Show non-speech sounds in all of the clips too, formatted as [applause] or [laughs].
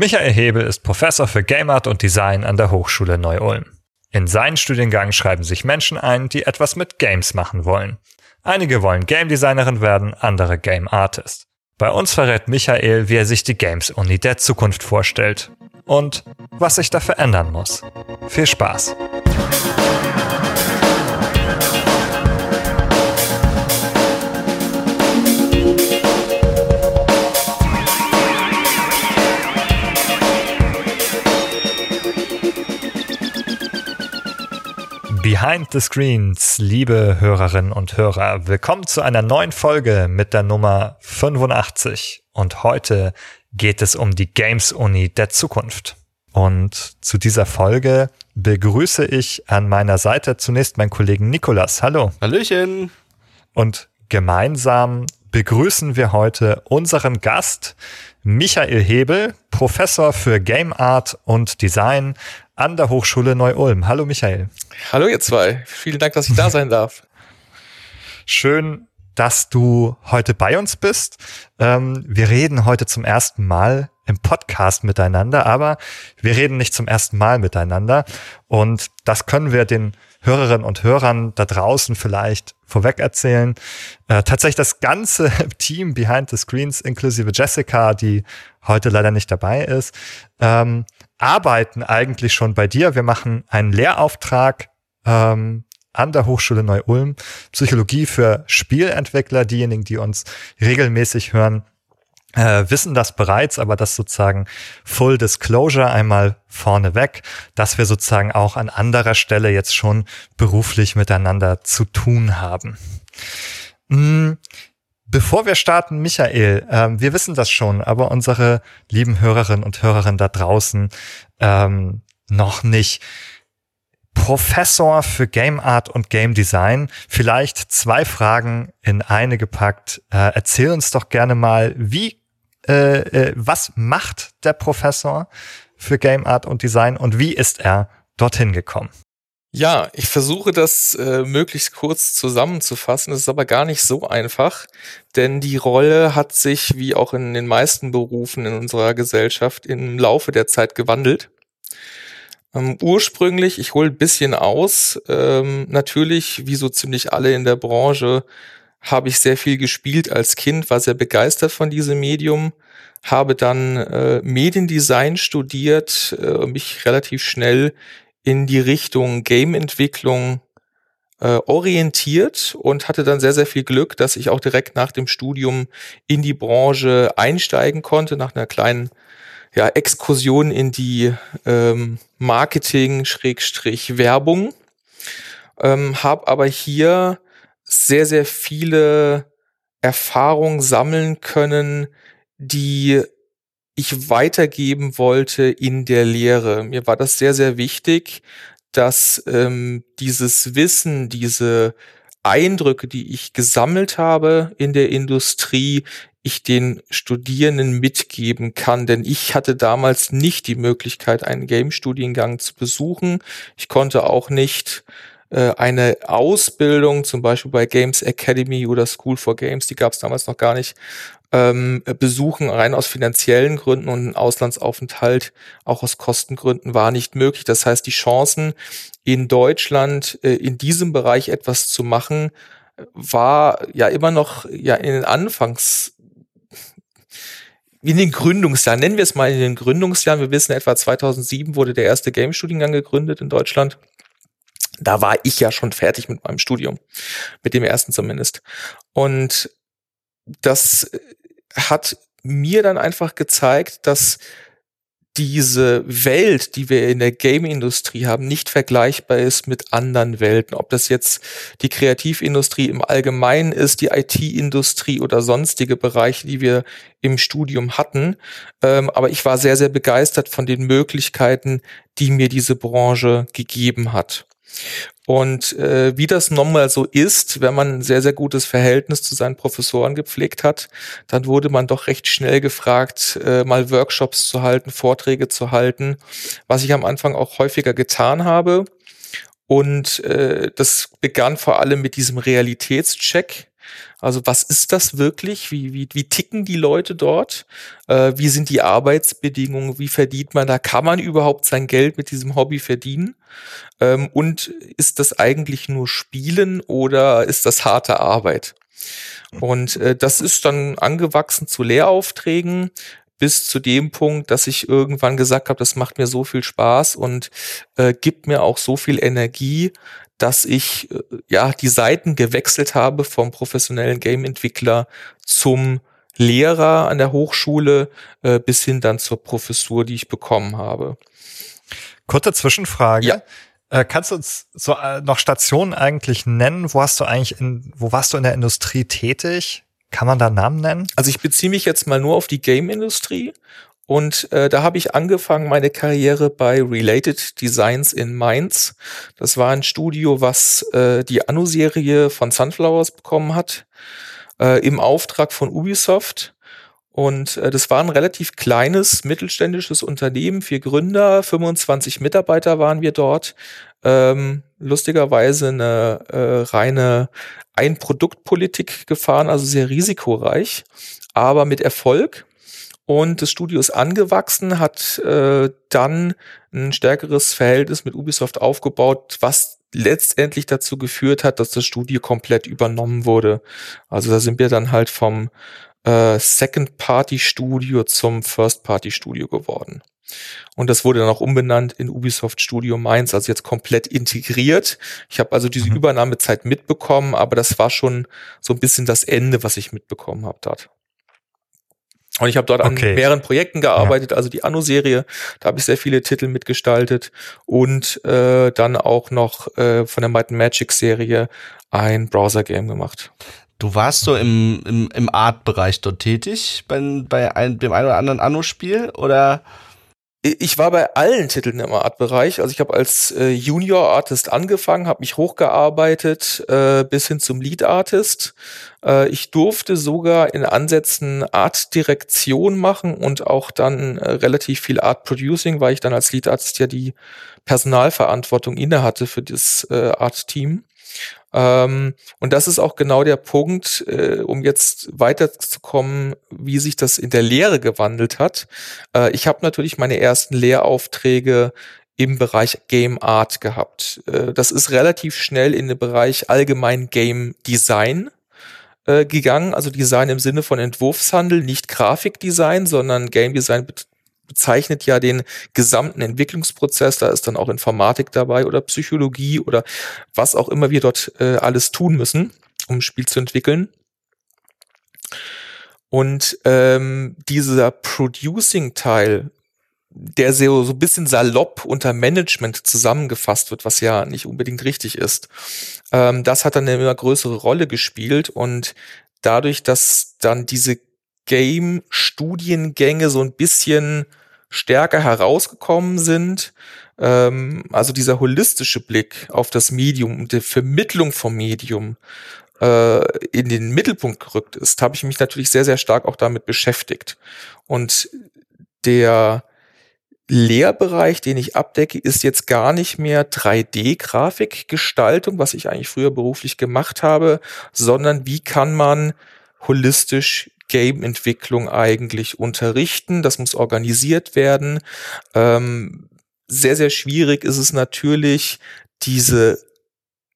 Michael Hebel ist Professor für Game Art und Design an der Hochschule Neu-Ulm. In seinen Studiengang schreiben sich Menschen ein, die etwas mit Games machen wollen. Einige wollen Game Designerin werden, andere Game Artist. Bei uns verrät Michael, wie er sich die Games Uni der Zukunft vorstellt und was sich da verändern muss. Viel Spaß! Behind the Screens, liebe Hörerinnen und Hörer, willkommen zu einer neuen Folge mit der Nummer 85. Und heute geht es um die Games Uni der Zukunft. Und zu dieser Folge begrüße ich an meiner Seite zunächst meinen Kollegen Nikolas. Hallo. Hallöchen. Und gemeinsam begrüßen wir heute unseren Gast Michael Hebel, Professor für Game Art und Design an der Hochschule Neu-Ulm. Hallo Michael. Hallo ihr zwei. Vielen Dank, dass ich da [laughs] sein darf. Schön, dass du heute bei uns bist. Ähm, wir reden heute zum ersten Mal im Podcast miteinander, aber wir reden nicht zum ersten Mal miteinander. Und das können wir den Hörerinnen und Hörern da draußen vielleicht vorweg erzählen. Äh, tatsächlich das ganze [laughs] Team behind the screens, inklusive Jessica, die heute leider nicht dabei ist, ähm, arbeiten eigentlich schon bei dir. Wir machen einen Lehrauftrag ähm, an der Hochschule Neu-Ulm, Psychologie für Spielentwickler. Diejenigen, die uns regelmäßig hören, äh, wissen das bereits, aber das sozusagen Full Disclosure einmal vorneweg, dass wir sozusagen auch an anderer Stelle jetzt schon beruflich miteinander zu tun haben. Bevor wir starten, Michael, ähm, wir wissen das schon, aber unsere lieben Hörerinnen und Hörer da draußen ähm, noch nicht. Professor für Game Art und Game Design. Vielleicht zwei Fragen in eine gepackt. Äh, erzähl uns doch gerne mal, wie, äh, äh, was macht der Professor für Game Art und Design und wie ist er dorthin gekommen? Ja, ich versuche das äh, möglichst kurz zusammenzufassen. Das ist aber gar nicht so einfach, denn die Rolle hat sich, wie auch in den meisten Berufen in unserer Gesellschaft, im Laufe der Zeit gewandelt. Ähm, ursprünglich, ich hole ein bisschen aus, ähm, natürlich, wie so ziemlich alle in der Branche, habe ich sehr viel gespielt als Kind, war sehr begeistert von diesem Medium, habe dann äh, Mediendesign studiert, äh, mich relativ schnell in die Richtung Game-Entwicklung äh, orientiert und hatte dann sehr, sehr viel Glück, dass ich auch direkt nach dem Studium in die Branche einsteigen konnte, nach einer kleinen ja, Exkursion in die ähm, Marketing-Werbung. Ähm, habe aber hier sehr, sehr viele Erfahrungen sammeln können, die ich weitergeben wollte in der Lehre. Mir war das sehr, sehr wichtig, dass ähm, dieses Wissen, diese Eindrücke, die ich gesammelt habe in der Industrie, ich den Studierenden mitgeben kann. Denn ich hatte damals nicht die Möglichkeit, einen Game-Studiengang zu besuchen. Ich konnte auch nicht äh, eine Ausbildung, zum Beispiel bei Games Academy oder School for Games, die gab es damals noch gar nicht, ähm, besuchen, rein aus finanziellen Gründen und ein Auslandsaufenthalt auch aus Kostengründen war nicht möglich. Das heißt, die Chancen in Deutschland äh, in diesem Bereich etwas zu machen, war ja immer noch ja in den Anfangs in den Gründungsjahren, nennen wir es mal in den Gründungsjahren, wir wissen etwa 2007 wurde der erste Game-Studiengang gegründet in Deutschland. Da war ich ja schon fertig mit meinem Studium, mit dem ersten zumindest. Und das hat mir dann einfach gezeigt, dass diese Welt, die wir in der Game-Industrie haben, nicht vergleichbar ist mit anderen Welten. Ob das jetzt die Kreativindustrie im Allgemeinen ist, die IT-Industrie oder sonstige Bereiche, die wir im Studium hatten. Ähm, aber ich war sehr, sehr begeistert von den Möglichkeiten, die mir diese Branche gegeben hat. Und äh, wie das nochmal so ist, wenn man ein sehr, sehr gutes Verhältnis zu seinen Professoren gepflegt hat, dann wurde man doch recht schnell gefragt, äh, mal Workshops zu halten, Vorträge zu halten, was ich am Anfang auch häufiger getan habe. Und äh, das begann vor allem mit diesem Realitätscheck. Also was ist das wirklich? Wie, wie, wie ticken die Leute dort? Äh, wie sind die Arbeitsbedingungen? Wie verdient man da? Kann man überhaupt sein Geld mit diesem Hobby verdienen? Ähm, und ist das eigentlich nur Spielen oder ist das harte Arbeit? Und äh, das ist dann angewachsen zu Lehraufträgen bis zu dem Punkt, dass ich irgendwann gesagt habe, das macht mir so viel Spaß und äh, gibt mir auch so viel Energie, dass ich äh, ja die Seiten gewechselt habe vom professionellen Game-Entwickler zum Lehrer an der Hochschule äh, bis hin dann zur Professur, die ich bekommen habe. Kurze Zwischenfrage. Ja. Äh, kannst du uns so äh, noch Stationen eigentlich nennen? Wo hast du eigentlich in, wo warst du in der Industrie tätig? Kann man da Namen nennen? Also ich beziehe mich jetzt mal nur auf die Game-Industrie und äh, da habe ich angefangen meine Karriere bei Related Designs in Mainz. Das war ein Studio, was äh, die Anno-Serie von Sunflowers bekommen hat, äh, im Auftrag von Ubisoft. Und äh, das war ein relativ kleines mittelständisches Unternehmen, vier Gründer, 25 Mitarbeiter waren wir dort. Ähm, lustigerweise eine äh, reine Ein-Produkt-Politik gefahren, also sehr risikoreich, aber mit Erfolg. Und das Studio ist angewachsen, hat äh, dann ein stärkeres Verhältnis mit Ubisoft aufgebaut, was letztendlich dazu geführt hat, dass das Studio komplett übernommen wurde. Also da sind wir dann halt vom äh, Second-Party-Studio zum First-Party-Studio geworden. Und das wurde dann auch umbenannt in Ubisoft Studio Mainz, also jetzt komplett integriert. Ich habe also diese mhm. Übernahmezeit mitbekommen, aber das war schon so ein bisschen das Ende, was ich mitbekommen habe dort. Und ich habe dort okay. an mehreren Projekten gearbeitet, ja. also die Anno-Serie, da habe ich sehr viele Titel mitgestaltet und äh, dann auch noch äh, von der Might Magic-Serie ein Browser-Game gemacht. Du warst so im, im, im Art-Bereich dort tätig, bei, bei ein, dem einen oder anderen Anno-Spiel oder? Ich war bei allen Titeln im Art-Bereich. Also ich habe als äh, Junior-Artist angefangen, habe mich hochgearbeitet äh, bis hin zum Lead-Artist. Äh, ich durfte sogar in Ansätzen Art-Direktion machen und auch dann äh, relativ viel Art-Producing, weil ich dann als Lead-Artist ja die Personalverantwortung inne hatte für das äh, Art-Team. Ähm, und das ist auch genau der Punkt, äh, um jetzt weiterzukommen, wie sich das in der Lehre gewandelt hat. Äh, ich habe natürlich meine ersten Lehraufträge im Bereich Game Art gehabt. Äh, das ist relativ schnell in den Bereich allgemein Game Design äh, gegangen, also Design im Sinne von Entwurfshandel, nicht Grafikdesign, sondern Game Design bezeichnet ja den gesamten Entwicklungsprozess. Da ist dann auch Informatik dabei oder Psychologie oder was auch immer wir dort äh, alles tun müssen, um ein Spiel zu entwickeln. Und ähm, dieser Producing-Teil, der so, so ein bisschen salopp unter Management zusammengefasst wird, was ja nicht unbedingt richtig ist, ähm, das hat dann eine immer größere Rolle gespielt und dadurch, dass dann diese Game-Studiengänge so ein bisschen stärker herausgekommen sind. Ähm, also dieser holistische Blick auf das Medium und die Vermittlung vom Medium äh, in den Mittelpunkt gerückt ist, habe ich mich natürlich sehr, sehr stark auch damit beschäftigt. Und der Lehrbereich, den ich abdecke, ist jetzt gar nicht mehr 3D-Grafikgestaltung, was ich eigentlich früher beruflich gemacht habe, sondern wie kann man holistisch Game-Entwicklung eigentlich unterrichten. Das muss organisiert werden. Ähm, sehr, sehr schwierig ist es natürlich, diese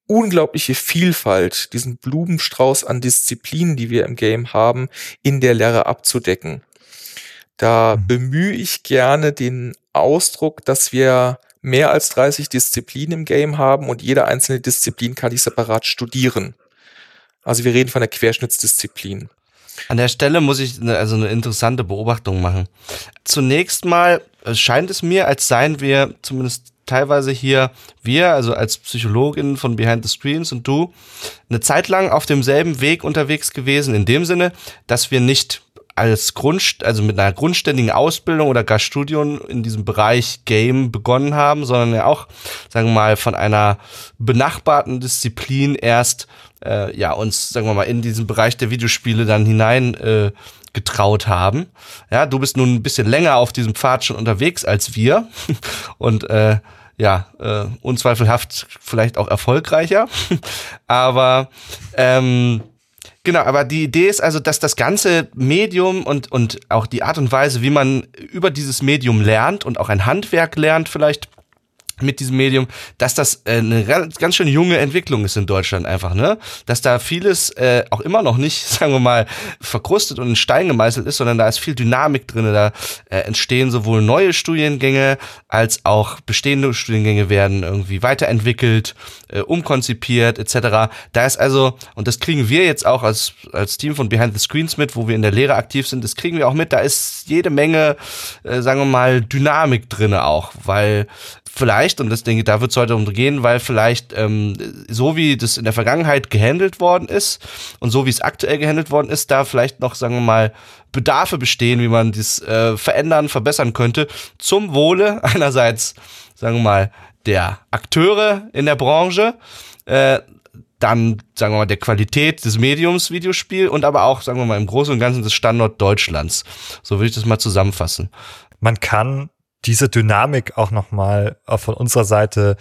unglaubliche Vielfalt, diesen Blumenstrauß an Disziplinen, die wir im Game haben, in der Lehre abzudecken. Da mhm. bemühe ich gerne den Ausdruck, dass wir mehr als 30 Disziplinen im Game haben und jede einzelne Disziplin kann ich separat studieren. Also wir reden von der Querschnittsdisziplin. An der Stelle muss ich eine, also eine interessante Beobachtung machen. Zunächst mal scheint es mir, als seien wir zumindest teilweise hier, wir, also als Psychologin von Behind the Screens und du, eine Zeit lang auf demselben Weg unterwegs gewesen, in dem Sinne, dass wir nicht als Grund, also mit einer grundständigen Ausbildung oder gar Studium in diesem Bereich Game begonnen haben, sondern ja auch, sagen wir mal, von einer benachbarten Disziplin erst äh, ja uns, sagen wir mal, in diesen Bereich der Videospiele dann hinein äh, getraut haben. Ja, du bist nun ein bisschen länger auf diesem Pfad schon unterwegs als wir [laughs] und äh, ja, äh, unzweifelhaft vielleicht auch erfolgreicher. [laughs] Aber ähm, Genau, aber die Idee ist also, dass das ganze Medium und, und auch die Art und Weise, wie man über dieses Medium lernt und auch ein Handwerk lernt vielleicht, mit diesem Medium, dass das äh, eine ganz, schön junge Entwicklung ist in Deutschland einfach, ne? Dass da vieles äh, auch immer noch nicht, [laughs] sagen wir mal, verkrustet und in Stein gemeißelt ist, sondern da ist viel Dynamik drin. Da äh, entstehen sowohl neue Studiengänge als auch bestehende Studiengänge werden irgendwie weiterentwickelt, äh, umkonzipiert etc. Da ist also, und das kriegen wir jetzt auch als, als Team von Behind the Screens mit, wo wir in der Lehre aktiv sind, das kriegen wir auch mit, da ist jede Menge, äh, sagen wir mal, Dynamik drinne auch, weil vielleicht, und das denke ich, da wird es heute um gehen, weil vielleicht ähm, so wie das in der Vergangenheit gehandelt worden ist und so wie es aktuell gehandelt worden ist, da vielleicht noch, sagen wir mal, Bedarfe bestehen, wie man das äh, verändern, verbessern könnte, zum Wohle [laughs] einerseits, sagen wir mal, der Akteure in der Branche, äh, dann, sagen wir mal, der Qualität des Mediums Videospiel und aber auch, sagen wir mal, im Großen und Ganzen des Standort Deutschlands. So würde ich das mal zusammenfassen. Man kann diese Dynamik auch nochmal von unserer Seite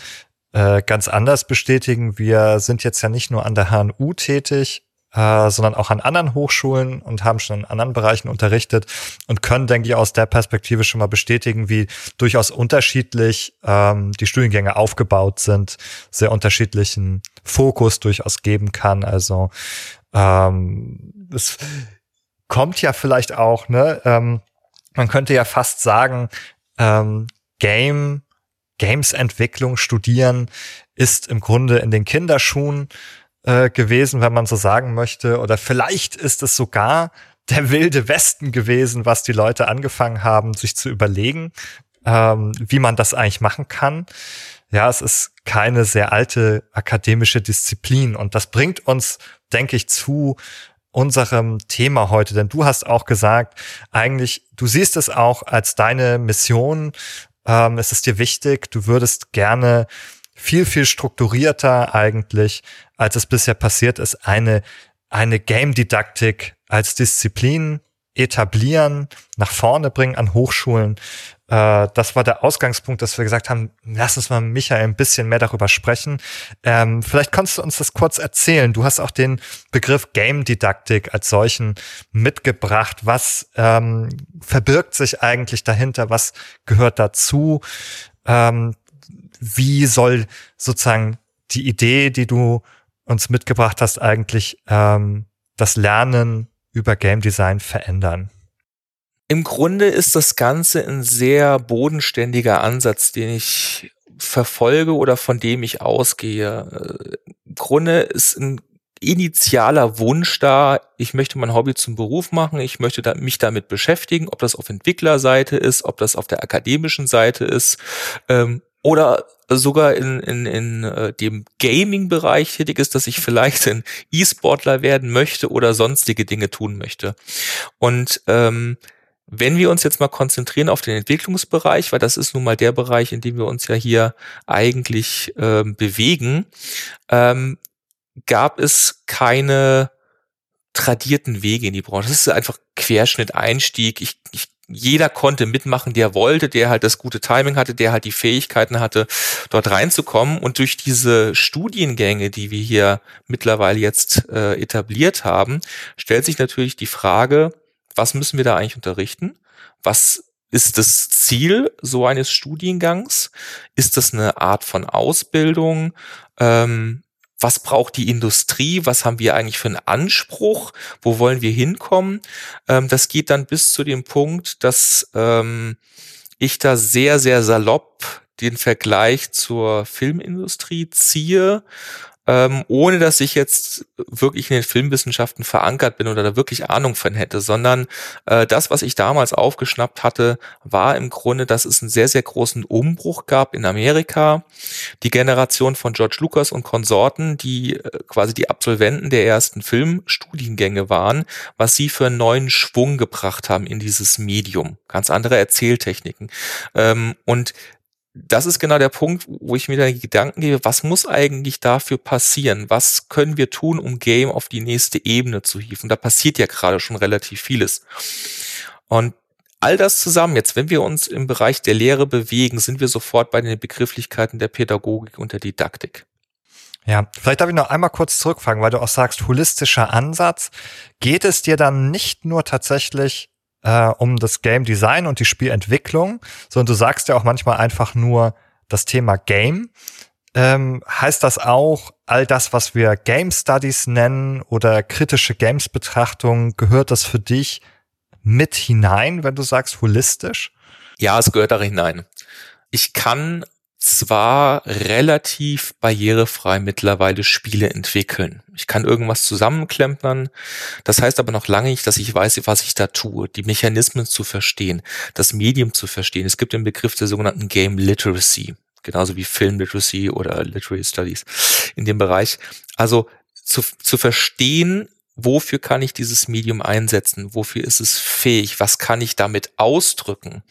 äh, ganz anders bestätigen. Wir sind jetzt ja nicht nur an der HNU tätig, äh, sondern auch an anderen Hochschulen und haben schon in anderen Bereichen unterrichtet und können, denke ich, aus der Perspektive schon mal bestätigen, wie durchaus unterschiedlich ähm, die Studiengänge aufgebaut sind, sehr unterschiedlichen Fokus durchaus geben kann. Also ähm, es kommt ja vielleicht auch, ne? Ähm, man könnte ja fast sagen, ähm, Game, Games-Entwicklung studieren ist im Grunde in den Kinderschuhen äh, gewesen, wenn man so sagen möchte. Oder vielleicht ist es sogar der wilde Westen gewesen, was die Leute angefangen haben, sich zu überlegen, ähm, wie man das eigentlich machen kann. Ja, es ist keine sehr alte akademische Disziplin und das bringt uns, denke ich, zu unserem Thema heute, denn du hast auch gesagt, eigentlich, du siehst es auch als deine Mission, ähm, es ist dir wichtig, du würdest gerne viel, viel strukturierter eigentlich, als es bisher passiert ist, eine, eine Game-Didaktik als Disziplin etablieren, nach vorne bringen an Hochschulen. Äh, das war der Ausgangspunkt, dass wir gesagt haben, lass uns mal Michael ein bisschen mehr darüber sprechen. Ähm, vielleicht kannst du uns das kurz erzählen. Du hast auch den Begriff Game-Didaktik als solchen mitgebracht. Was ähm, verbirgt sich eigentlich dahinter? Was gehört dazu? Ähm, wie soll sozusagen die Idee, die du uns mitgebracht hast, eigentlich ähm, das Lernen über Game Design verändern? Im Grunde ist das Ganze ein sehr bodenständiger Ansatz, den ich verfolge oder von dem ich ausgehe. Im Grunde ist ein initialer Wunsch da, ich möchte mein Hobby zum Beruf machen, ich möchte da, mich damit beschäftigen, ob das auf Entwicklerseite ist, ob das auf der akademischen Seite ist ähm, oder sogar in, in, in äh, dem Gaming-Bereich tätig ist, dass ich vielleicht ein E-Sportler werden möchte oder sonstige Dinge tun möchte. Und ähm, wenn wir uns jetzt mal konzentrieren auf den Entwicklungsbereich, weil das ist nun mal der Bereich, in dem wir uns ja hier eigentlich ähm, bewegen, ähm, gab es keine tradierten Wege in die Branche. Das ist einfach Querschnitt, Einstieg. Ich, ich jeder konnte mitmachen, der wollte, der halt das gute Timing hatte, der halt die Fähigkeiten hatte, dort reinzukommen. Und durch diese Studiengänge, die wir hier mittlerweile jetzt äh, etabliert haben, stellt sich natürlich die Frage, was müssen wir da eigentlich unterrichten? Was ist das Ziel so eines Studiengangs? Ist das eine Art von Ausbildung? Ähm, was braucht die Industrie, was haben wir eigentlich für einen Anspruch, wo wollen wir hinkommen. Ähm, das geht dann bis zu dem Punkt, dass ähm, ich da sehr, sehr salopp den Vergleich zur Filmindustrie ziehe ähm, ohne dass ich jetzt wirklich in den Filmwissenschaften verankert bin oder da wirklich Ahnung von hätte, sondern äh, das, was ich damals aufgeschnappt hatte, war im Grunde, dass es einen sehr, sehr großen Umbruch gab in Amerika. Die Generation von George Lucas und Konsorten, die äh, quasi die Absolventen der ersten Filmstudiengänge waren, was sie für einen neuen Schwung gebracht haben in dieses Medium. Ganz andere Erzähltechniken. Ähm, und das ist genau der Punkt, wo ich mir dann Gedanken gebe, was muss eigentlich dafür passieren? Was können wir tun, um Game auf die nächste Ebene zu hieven? Da passiert ja gerade schon relativ vieles. Und all das zusammen, jetzt, wenn wir uns im Bereich der Lehre bewegen, sind wir sofort bei den Begrifflichkeiten der Pädagogik und der Didaktik. Ja, vielleicht darf ich noch einmal kurz zurückfragen, weil du auch sagst, holistischer Ansatz. Geht es dir dann nicht nur tatsächlich äh, um das Game Design und die Spielentwicklung, sondern du sagst ja auch manchmal einfach nur das Thema Game. Ähm, heißt das auch, all das, was wir Game Studies nennen oder kritische Games-Betrachtung, gehört das für dich mit hinein, wenn du sagst holistisch? Ja, es gehört da hinein. Ich kann zwar relativ barrierefrei mittlerweile Spiele entwickeln. Ich kann irgendwas zusammenklempern. Das heißt aber noch lange nicht, dass ich weiß, was ich da tue. Die Mechanismen zu verstehen, das Medium zu verstehen. Es gibt den Begriff der sogenannten Game Literacy, genauso wie Film Literacy oder Literary Studies in dem Bereich. Also zu, zu verstehen, wofür kann ich dieses Medium einsetzen? Wofür ist es fähig? Was kann ich damit ausdrücken?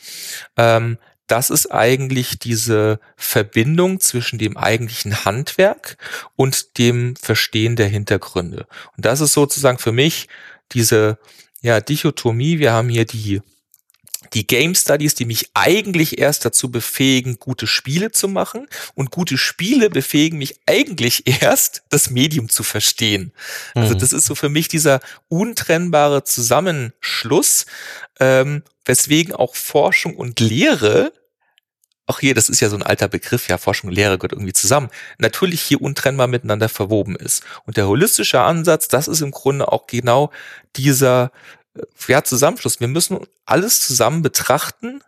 Ähm, das ist eigentlich diese Verbindung zwischen dem eigentlichen Handwerk und dem Verstehen der Hintergründe. Und das ist sozusagen für mich diese ja, Dichotomie. Wir haben hier die die Game Studies, die mich eigentlich erst dazu befähigen, gute Spiele zu machen. Und gute Spiele befähigen mich eigentlich [laughs] erst, das Medium zu verstehen. Also mhm. Also das ist so für mich dieser untrennbare Zusammenschluss, ähm, weswegen auch Forschung und Lehre auch hier, das ist ja so ein alter Begriff, ja, Forschung und Lehre gehört irgendwie zusammen, natürlich hier untrennbar miteinander verwoben ist. Und der holistische Ansatz, das ist im Grunde auch genau dieser äh, ja, Zusammenschluss. Wir müssen alles zusammen betrachten,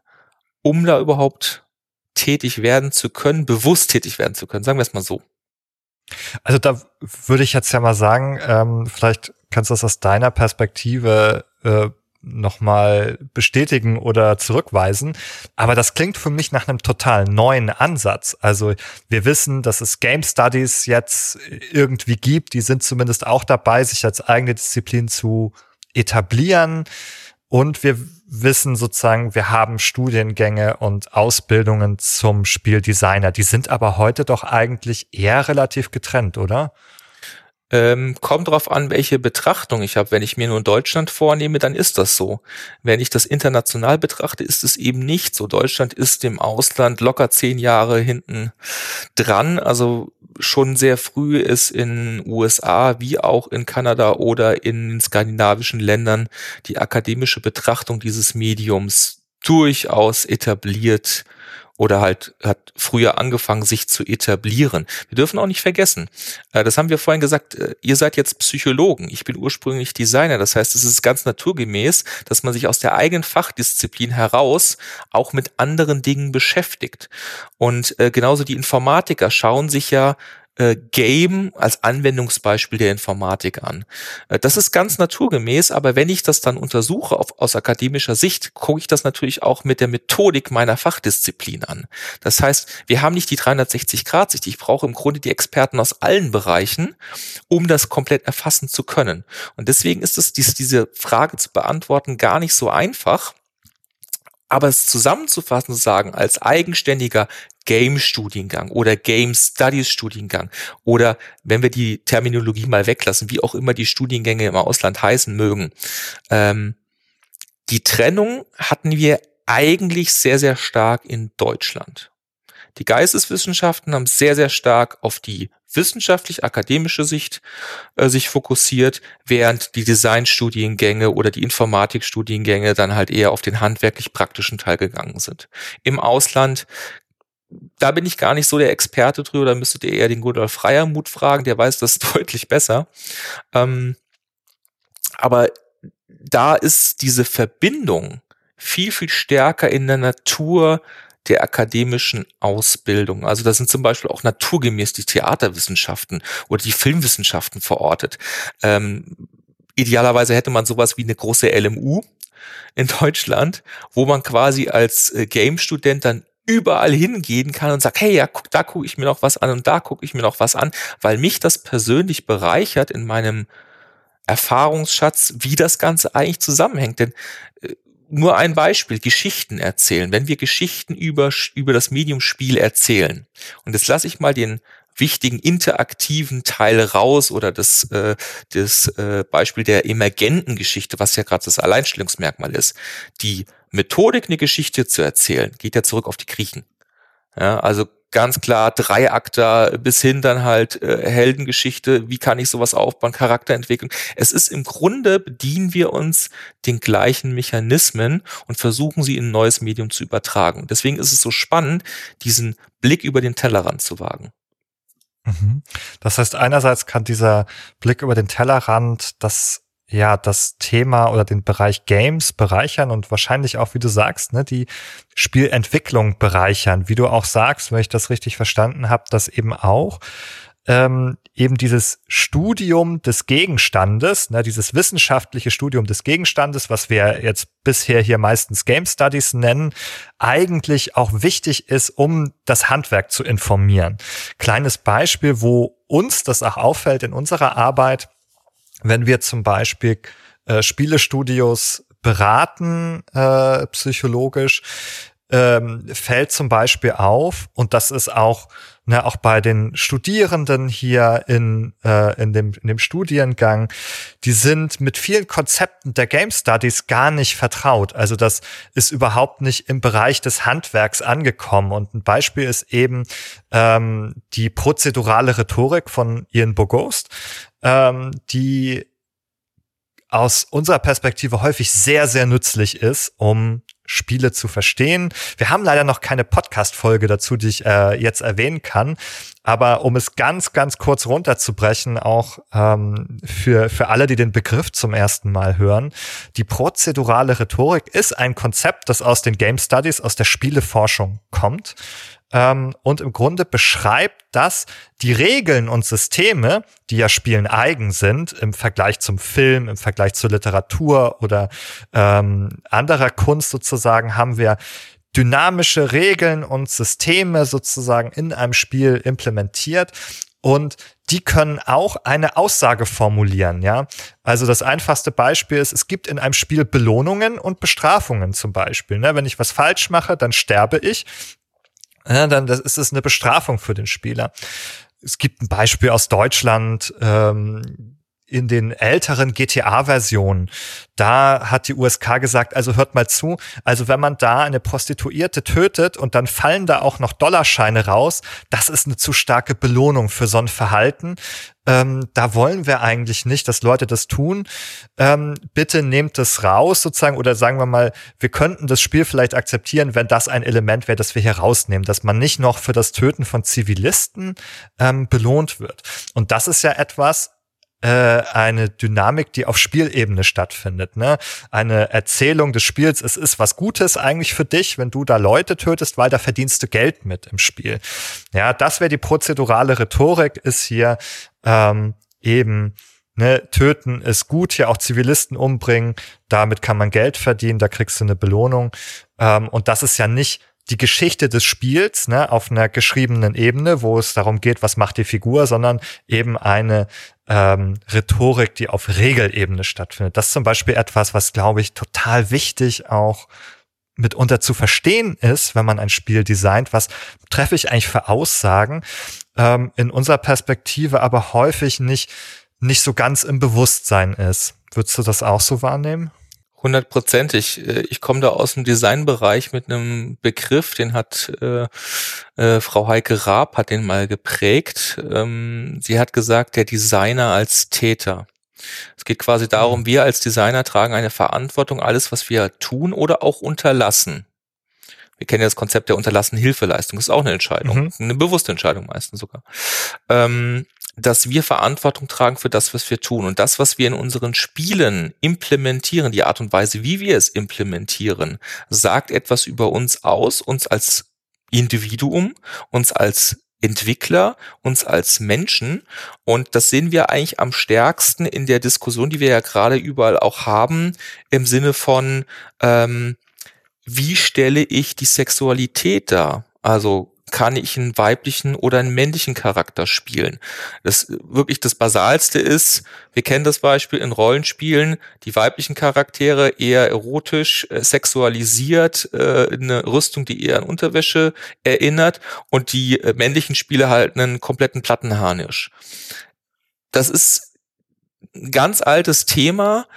um da überhaupt tätig werden zu können, bewusst tätig werden zu können. Sagen wir es mal so. Also da würde ich jetzt ja mal sagen, ähm, vielleicht kannst du das aus deiner Perspektive äh, nochmal bestätigen oder zurückweisen. Aber das klingt für mich nach einem total neuen Ansatz. Also wir wissen, dass es Game Studies jetzt irgendwie gibt. Die sind zumindest auch dabei, sich als eigene Disziplin zu etablieren. Und wir wissen sozusagen, wir haben Studiengänge und Ausbildungen zum Spieldesigner. Die sind aber heute doch eigentlich eher relativ getrennt, oder? Ähm, kommt drauf an, welche Betrachtung ich habe. Wenn ich mir nur Deutschland vornehme, dann ist das so. Wenn ich das international betrachte, ist es eben nicht so. Deutschland ist dem Ausland locker zehn Jahre hinten dran. Also schon sehr früh ist in USA wie auch in Kanada oder in skandinavischen Ländern die akademische Betrachtung dieses Mediums durchaus etabliert oder halt hat früher angefangen, sich zu etablieren. Wir dürfen auch nicht vergessen, äh, das haben wir vorhin gesagt, äh, ihr seid jetzt Psychologen, ich bin ursprünglich Designer. Das heißt, es ist ganz naturgemäß, dass man sich aus der eigenen Fachdisziplin heraus auch mit anderen Dingen beschäftigt. Und äh, genauso die Informatiker schauen sich ja äh, Game als Anwendungsbeispiel der Informatik an. Äh, das ist ganz naturgemäß, aber wenn ich das dann untersuche auf, aus akademischer Sicht, gucke ich das natürlich auch mit der Methodik meiner Fachdisziplin an. Das heißt, wir haben nicht die 360-Grad-Sicht. Ich brauche im Grunde die Experten aus allen Bereichen, um das komplett erfassen zu können. Und deswegen ist es, dies, diese Frage zu beantworten, gar nicht so einfach. Aber es zusammenzufassen, zu sagen, als eigenständiger Game-Studiengang oder Game-Studies-Studiengang oder wenn wir die Terminologie mal weglassen, wie auch immer die Studiengänge im Ausland heißen mögen, ähm, die Trennung hatten wir eigentlich sehr, sehr stark in Deutschland. Die Geisteswissenschaften haben sehr, sehr stark auf die wissenschaftlich-akademische Sicht äh, sich fokussiert, während die Designstudiengänge oder die Informatikstudiengänge dann halt eher auf den handwerklich-praktischen Teil gegangen sind. Im Ausland da bin ich gar nicht so der Experte drüber, da müsstet ihr eher den Gundolf Freiermut fragen, der weiß das [laughs] deutlich besser. Ähm, aber da ist diese Verbindung viel, viel stärker in der Natur der akademischen Ausbildung. Also da sind zum Beispiel auch naturgemäß die Theaterwissenschaften oder die Filmwissenschaften verortet. Ähm, idealerweise hätte man sowas wie eine große LMU in Deutschland, wo man quasi als äh, Game-Student dann überall hingehen kann und sagt, hey, ja, guck, da gucke ich mir noch was an und da gucke ich mir noch was an, weil mich das persönlich bereichert in meinem Erfahrungsschatz, wie das Ganze eigentlich zusammenhängt. Denn äh, nur ein Beispiel, Geschichten erzählen. Wenn wir Geschichten über, über das Medium Spiel erzählen, und jetzt lasse ich mal den wichtigen interaktiven Teil raus oder das, äh, das äh, Beispiel der emergenten Geschichte, was ja gerade das Alleinstellungsmerkmal ist. Die Methodik, eine Geschichte zu erzählen, geht ja zurück auf die Griechen. Ja, also ganz klar Dreiakter bis hin dann halt äh, Heldengeschichte, wie kann ich sowas aufbauen, Charakterentwicklung. Es ist im Grunde bedienen wir uns den gleichen Mechanismen und versuchen sie in ein neues Medium zu übertragen. Deswegen ist es so spannend, diesen Blick über den Tellerrand zu wagen. Mhm. Das heißt, einerseits kann dieser Blick über den Tellerrand das ja das Thema oder den Bereich Games bereichern und wahrscheinlich auch, wie du sagst, ne, die Spielentwicklung bereichern. Wie du auch sagst, wenn ich das richtig verstanden habe, dass eben auch ähm, eben dieses Studium des Gegenstandes, ne, dieses wissenschaftliche Studium des Gegenstandes, was wir jetzt bisher hier meistens Game Studies nennen, eigentlich auch wichtig ist, um das Handwerk zu informieren. Kleines Beispiel, wo uns das auch auffällt in unserer Arbeit, wenn wir zum Beispiel äh, Spielestudios beraten, äh, psychologisch, ähm, fällt zum Beispiel auf, und das ist auch, ne, auch bei den Studierenden hier in, äh, in, dem, in dem Studiengang, die sind mit vielen Konzepten der Game Studies gar nicht vertraut. Also das ist überhaupt nicht im Bereich des Handwerks angekommen. Und ein Beispiel ist eben ähm, die prozedurale Rhetorik von Ian Bogost, ähm, die aus unserer Perspektive häufig sehr, sehr nützlich ist, um Spiele zu verstehen. Wir haben leider noch keine Podcast-Folge dazu, die ich äh, jetzt erwähnen kann. Aber um es ganz, ganz kurz runterzubrechen, auch ähm, für, für alle, die den Begriff zum ersten Mal hören, die prozedurale Rhetorik ist ein Konzept, das aus den Game Studies, aus der Spieleforschung kommt ähm, und im Grunde beschreibt das die Regeln und Systeme, die ja Spielen eigen sind, im Vergleich zum Film, im Vergleich zur Literatur oder ähm, anderer Kunst sozusagen, haben wir dynamische Regeln und Systeme sozusagen in einem Spiel implementiert und die können auch eine Aussage formulieren, ja. Also das einfachste Beispiel ist, es gibt in einem Spiel Belohnungen und Bestrafungen zum Beispiel. Ne? Wenn ich was falsch mache, dann sterbe ich ja, dann das ist es eine Bestrafung für den Spieler. Es gibt ein Beispiel aus Deutschland. Ähm, in den älteren GTA-Versionen, da hat die USK gesagt, also hört mal zu, also wenn man da eine Prostituierte tötet und dann fallen da auch noch Dollarscheine raus, das ist eine zu starke Belohnung für so ein Verhalten. Ähm, da wollen wir eigentlich nicht, dass Leute das tun. Ähm, bitte nehmt das raus sozusagen oder sagen wir mal, wir könnten das Spiel vielleicht akzeptieren, wenn das ein Element wäre, das wir hier rausnehmen, dass man nicht noch für das Töten von Zivilisten ähm, belohnt wird. Und das ist ja etwas, eine Dynamik, die auf Spielebene stattfindet. Ne? Eine Erzählung des Spiels, es ist was Gutes eigentlich für dich, wenn du da Leute tötest, weil da verdienst du Geld mit im Spiel. Ja, das wäre die prozedurale Rhetorik, ist hier ähm, eben Ne, töten ist gut, hier auch Zivilisten umbringen, damit kann man Geld verdienen, da kriegst du eine Belohnung. Ähm, und das ist ja nicht die Geschichte des Spiels ne, auf einer geschriebenen Ebene, wo es darum geht, was macht die Figur, sondern eben eine ähm, Rhetorik, die auf Regelebene stattfindet. Das ist zum Beispiel etwas, was, glaube ich, total wichtig auch mitunter zu verstehen ist, wenn man ein Spiel designt, was treffe ich eigentlich für Aussagen, ähm, in unserer Perspektive aber häufig nicht, nicht so ganz im Bewusstsein ist. Würdest du das auch so wahrnehmen? Hundertprozentig. Äh, ich komme da aus dem Designbereich mit einem Begriff, den hat äh, äh, Frau Heike Raab hat den mal geprägt. Ähm, sie hat gesagt, der Designer als Täter. Es geht quasi darum, wir als Designer tragen eine Verantwortung, alles, was wir tun oder auch unterlassen. Wir kennen ja das Konzept der unterlassenen Hilfeleistung. Das ist auch eine Entscheidung, mhm. eine bewusste Entscheidung meistens sogar. Ähm, dass wir Verantwortung tragen für das, was wir tun. Und das, was wir in unseren Spielen implementieren, die Art und Weise, wie wir es implementieren, sagt etwas über uns aus, uns als Individuum, uns als Entwickler, uns als Menschen. Und das sehen wir eigentlich am stärksten in der Diskussion, die wir ja gerade überall auch haben, im Sinne von, ähm, wie stelle ich die Sexualität dar? Also kann ich einen weiblichen oder einen männlichen Charakter spielen. Das wirklich das Basalste ist, wir kennen das Beispiel in Rollenspielen, die weiblichen Charaktere eher erotisch, äh, sexualisiert, äh, eine Rüstung, die eher an Unterwäsche erinnert und die äh, männlichen Spiele halt einen kompletten Plattenharnisch. Das ist ein ganz altes Thema,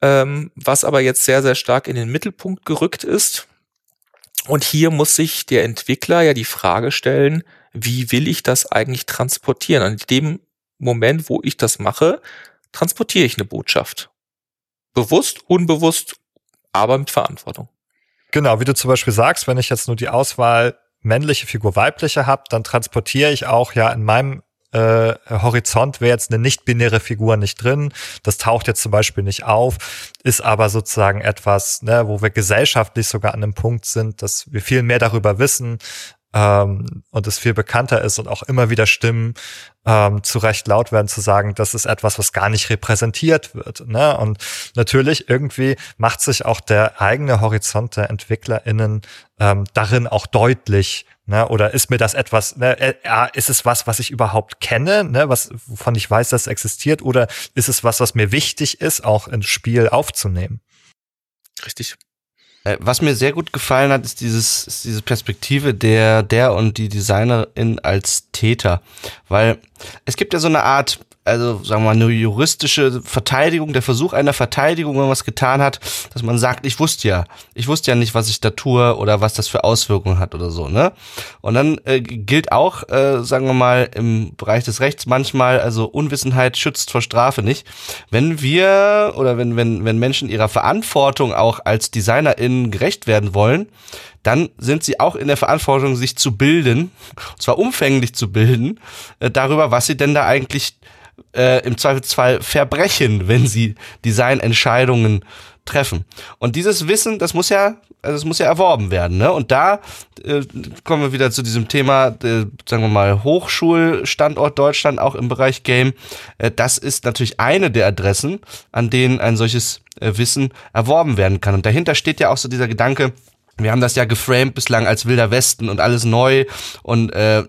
ähm, was aber jetzt sehr, sehr stark in den Mittelpunkt gerückt ist und hier muss sich der Entwickler ja die Frage stellen, wie will ich das eigentlich transportieren? In dem Moment, wo ich das mache, transportiere ich eine Botschaft. Bewusst, unbewusst, aber mit Verantwortung. Genau, wie du zum Beispiel sagst, wenn ich jetzt nur die Auswahl männliche Figur, weibliche habe, dann transportiere ich auch ja in meinem äh, Horizont wäre jetzt eine nicht-binäre Figur nicht drin. Das taucht jetzt zum Beispiel nicht auf, ist aber sozusagen etwas, ne, wo wir gesellschaftlich sogar an einem Punkt sind, dass wir viel mehr darüber wissen, ähm, und es viel bekannter ist und auch immer wieder Stimmen ähm, zu Recht laut werden, zu sagen, das ist etwas, was gar nicht repräsentiert wird. Ne? Und natürlich irgendwie macht sich auch der eigene Horizont der EntwicklerInnen ähm, darin auch deutlich. Ne? Oder ist mir das etwas, ne? äh, ist es was, was ich überhaupt kenne, ne? was, wovon ich weiß, dass es existiert, oder ist es was, was mir wichtig ist, auch ins Spiel aufzunehmen? Richtig. Äh, was mir sehr gut gefallen hat, ist dieses, ist diese Perspektive der, der und die Designerin als Täter. Weil es gibt ja so eine Art also sagen wir mal, eine juristische Verteidigung, der Versuch einer Verteidigung, wenn man was getan hat, dass man sagt, ich wusste ja, ich wusste ja nicht, was ich da tue oder was das für Auswirkungen hat oder so, ne? Und dann äh, gilt auch, äh, sagen wir mal, im Bereich des Rechts manchmal, also Unwissenheit schützt vor Strafe nicht. Wenn wir oder wenn, wenn, wenn Menschen ihrer Verantwortung auch als DesignerInnen gerecht werden wollen, dann sind sie auch in der Verantwortung, sich zu bilden, [laughs] zwar umfänglich zu bilden, äh, darüber, was sie denn da eigentlich äh, im Zweifelsfall verbrechen, wenn sie Designentscheidungen treffen. Und dieses Wissen, das muss ja, also es muss ja erworben werden, ne? Und da äh, kommen wir wieder zu diesem Thema, äh, sagen wir mal Hochschulstandort Deutschland, auch im Bereich Game. Äh, das ist natürlich eine der Adressen, an denen ein solches äh, Wissen erworben werden kann. Und dahinter steht ja auch so dieser Gedanke. Wir haben das ja geframed bislang als wilder Westen und alles neu und äh,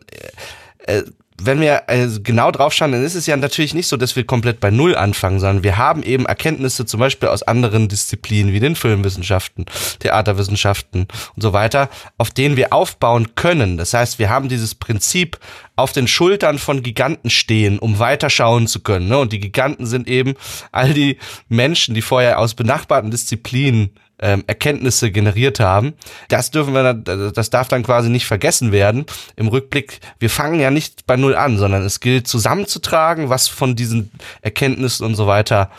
äh, wenn wir äh, genau drauf schauen, dann ist es ja natürlich nicht so, dass wir komplett bei Null anfangen, sondern wir haben eben Erkenntnisse zum Beispiel aus anderen Disziplinen wie den Filmwissenschaften, Theaterwissenschaften und so weiter, auf denen wir aufbauen können. Das heißt, wir haben dieses Prinzip auf den Schultern von Giganten stehen, um weiter schauen zu können. Ne? Und die Giganten sind eben all die Menschen, die vorher aus benachbarten Disziplinen ähm, Erkenntnisse generiert haben. Das dürfen wir, das darf dann quasi nicht vergessen werden. Im Rückblick, wir fangen ja nicht bei Null an, sondern es gilt zusammenzutragen, was von diesen Erkenntnissen und so weiter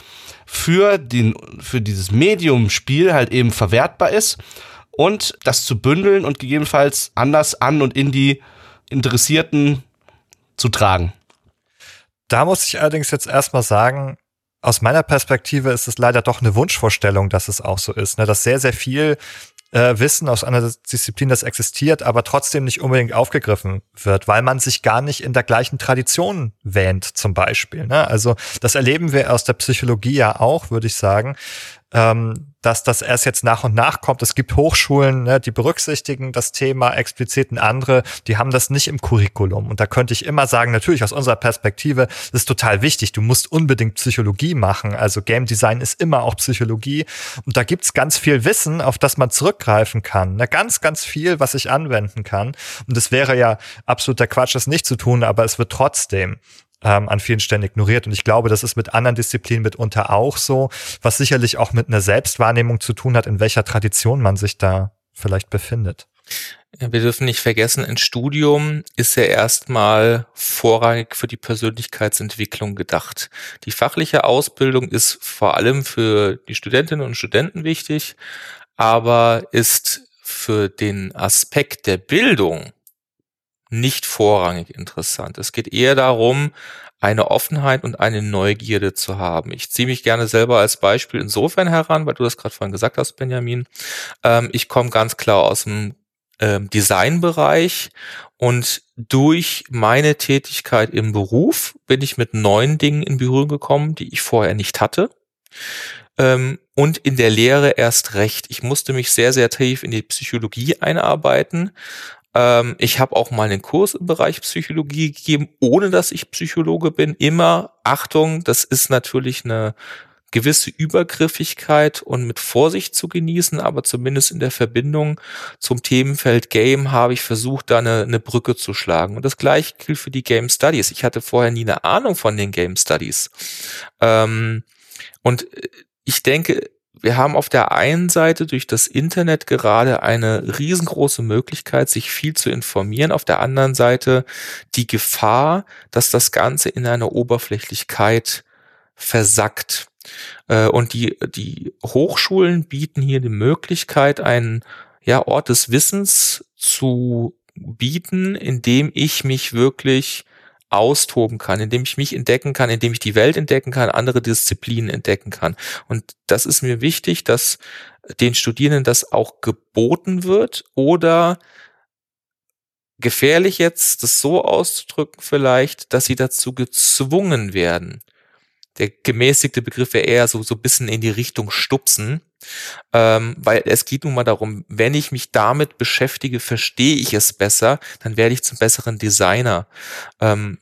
für den, für dieses Medium-Spiel halt eben verwertbar ist und das zu bündeln und gegebenenfalls anders an und in die Interessierten zu tragen. Da muss ich allerdings jetzt erstmal sagen, aus meiner Perspektive ist es leider doch eine Wunschvorstellung, dass es auch so ist, ne? dass sehr, sehr viel äh, Wissen aus einer Disziplin, das existiert, aber trotzdem nicht unbedingt aufgegriffen wird, weil man sich gar nicht in der gleichen Tradition wähnt, zum Beispiel. Ne? Also das erleben wir aus der Psychologie ja auch, würde ich sagen, ähm, dass das erst jetzt nach und nach kommt. Es gibt Hochschulen, ne, die berücksichtigen das Thema explizit und andere, die haben das nicht im Curriculum. Und da könnte ich immer sagen, natürlich aus unserer Perspektive das ist total wichtig. Du musst unbedingt Psychologie machen. Also Game Design ist immer auch Psychologie. Und da gibt's ganz viel Wissen, auf das man zurückgreifen kann. Ne, ganz, ganz viel, was ich anwenden kann. Und es wäre ja absoluter Quatsch, das nicht zu tun, aber es wird trotzdem ähm, an vielen Stellen ignoriert. Und ich glaube, das ist mit anderen Disziplinen mitunter auch so, was sicherlich auch mit einer Selbstwahrnehmung zu tun hat, in welcher Tradition man sich da vielleicht befindet. Wir dürfen nicht vergessen, ein Studium ist ja erstmal vorrangig für die Persönlichkeitsentwicklung gedacht. Die fachliche Ausbildung ist vor allem für die Studentinnen und Studenten wichtig, aber ist für den Aspekt der Bildung nicht vorrangig interessant. Es geht eher darum, eine Offenheit und eine Neugierde zu haben. Ich ziehe mich gerne selber als Beispiel insofern heran, weil du das gerade vorhin gesagt hast, Benjamin. Ähm, ich komme ganz klar aus dem ähm, Designbereich und durch meine Tätigkeit im Beruf bin ich mit neuen Dingen in Berührung gekommen, die ich vorher nicht hatte. Ähm, und in der Lehre erst recht. Ich musste mich sehr, sehr tief in die Psychologie einarbeiten, ähm, ich habe auch mal einen Kurs im Bereich Psychologie gegeben, ohne dass ich Psychologe bin. Immer Achtung, das ist natürlich eine gewisse Übergriffigkeit und mit Vorsicht zu genießen, aber zumindest in der Verbindung zum Themenfeld Game habe ich versucht, da eine, eine Brücke zu schlagen. Und das gleiche gilt für die Game Studies. Ich hatte vorher nie eine Ahnung von den Game Studies. Ähm, und ich denke, wir haben auf der einen Seite durch das Internet gerade eine riesengroße Möglichkeit, sich viel zu informieren. Auf der anderen Seite die Gefahr, dass das Ganze in einer Oberflächlichkeit versackt. Äh, und die, die Hochschulen bieten hier die Möglichkeit, einen ja, Ort des Wissens zu bieten, in dem ich mich wirklich austoben kann, indem ich mich entdecken kann, indem ich die Welt entdecken kann, andere Disziplinen entdecken kann. Und das ist mir wichtig, dass den Studierenden das auch geboten wird oder gefährlich jetzt, das so auszudrücken vielleicht, dass sie dazu gezwungen werden. Der gemäßigte Begriff wäre eher so, so ein bisschen in die Richtung stupsen, ähm, weil es geht nun mal darum, wenn ich mich damit beschäftige, verstehe ich es besser, dann werde ich zum besseren Designer. Ähm,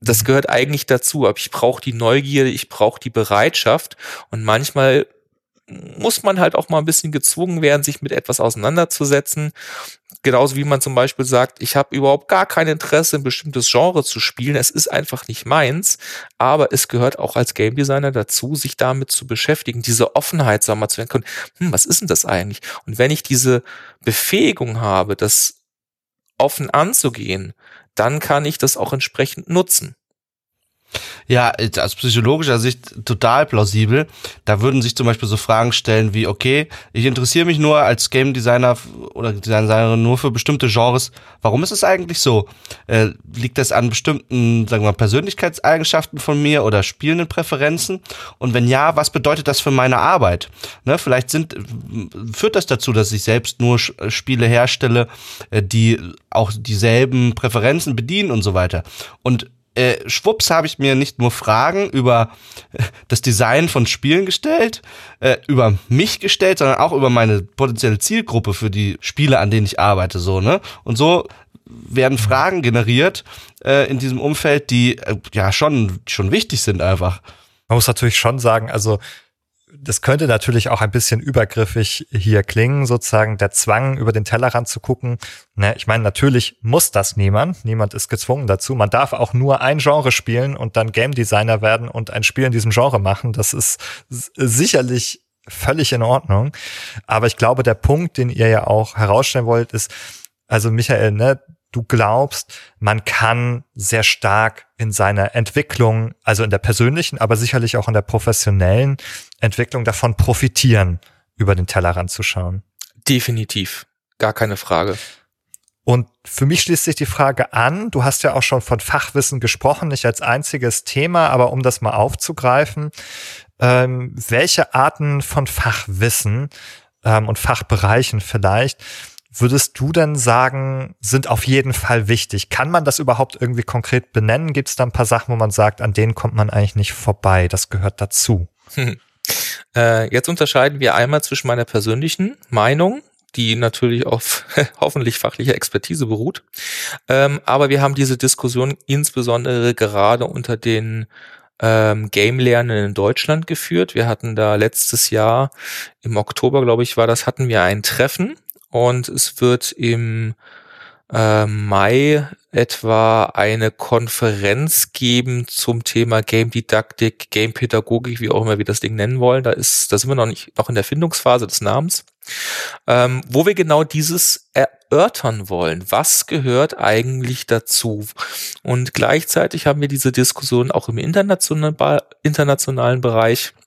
das mhm. gehört eigentlich dazu, aber ich brauche die Neugierde, ich brauche die Bereitschaft und manchmal muss man halt auch mal ein bisschen gezwungen werden, sich mit etwas auseinanderzusetzen. Genauso wie man zum Beispiel sagt, ich habe überhaupt gar kein Interesse, ein bestimmtes Genre zu spielen. Es ist einfach nicht meins, aber es gehört auch als Game Designer dazu, sich damit zu beschäftigen, diese Offenheit, sagen wir mal, zu entkommen. Hm, was ist denn das eigentlich? Und wenn ich diese Befähigung habe, das offen anzugehen, dann kann ich das auch entsprechend nutzen. Ja, aus psychologischer Sicht total plausibel. Da würden sich zum Beispiel so Fragen stellen wie, okay, ich interessiere mich nur als Game Designer oder Designerin nur für bestimmte Genres. Warum ist es eigentlich so? Äh, liegt das an bestimmten, sagen wir mal, Persönlichkeitseigenschaften von mir oder spielenden Präferenzen? Und wenn ja, was bedeutet das für meine Arbeit? Ne, vielleicht sind, führt das dazu, dass ich selbst nur Spiele herstelle, äh, die auch dieselben Präferenzen bedienen und so weiter. Und äh, schwupps habe ich mir nicht nur Fragen über äh, das Design von Spielen gestellt, äh, über mich gestellt, sondern auch über meine potenzielle Zielgruppe für die Spiele, an denen ich arbeite, so, ne? Und so werden Fragen generiert äh, in diesem Umfeld, die äh, ja schon, schon wichtig sind einfach. Man muss natürlich schon sagen, also das könnte natürlich auch ein bisschen übergriffig hier klingen, sozusagen der Zwang, über den Tellerrand zu gucken. Ne, ich meine, natürlich muss das niemand. Niemand ist gezwungen dazu. Man darf auch nur ein Genre spielen und dann Game Designer werden und ein Spiel in diesem Genre machen. Das ist sicherlich völlig in Ordnung. Aber ich glaube, der Punkt, den ihr ja auch herausstellen wollt, ist, also Michael, ne, du glaubst, man kann sehr stark in seiner Entwicklung, also in der persönlichen, aber sicherlich auch in der professionellen Entwicklung davon profitieren, über den Tellerrand zu schauen. Definitiv. Gar keine Frage. Und für mich schließt sich die Frage an, du hast ja auch schon von Fachwissen gesprochen, nicht als einziges Thema, aber um das mal aufzugreifen, ähm, welche Arten von Fachwissen ähm, und Fachbereichen vielleicht würdest du denn sagen, sind auf jeden Fall wichtig? Kann man das überhaupt irgendwie konkret benennen? Gibt es da ein paar Sachen, wo man sagt, an denen kommt man eigentlich nicht vorbei? Das gehört dazu. Hm. Äh, jetzt unterscheiden wir einmal zwischen meiner persönlichen Meinung, die natürlich auf [laughs] hoffentlich fachlicher Expertise beruht. Ähm, aber wir haben diese Diskussion insbesondere gerade unter den ähm, Game-Lernen in Deutschland geführt. Wir hatten da letztes Jahr im Oktober, glaube ich, war das, hatten wir ein Treffen und es wird im äh, Mai etwa eine Konferenz geben zum Thema Game Didaktik, Game Pädagogik, wie auch immer wir das Ding nennen wollen. Da ist, da sind wir noch nicht, noch in der Findungsphase des Namens, ähm, wo wir genau dieses erörtern wollen. Was gehört eigentlich dazu? Und gleichzeitig haben wir diese Diskussion auch im internationalen Bereich äh,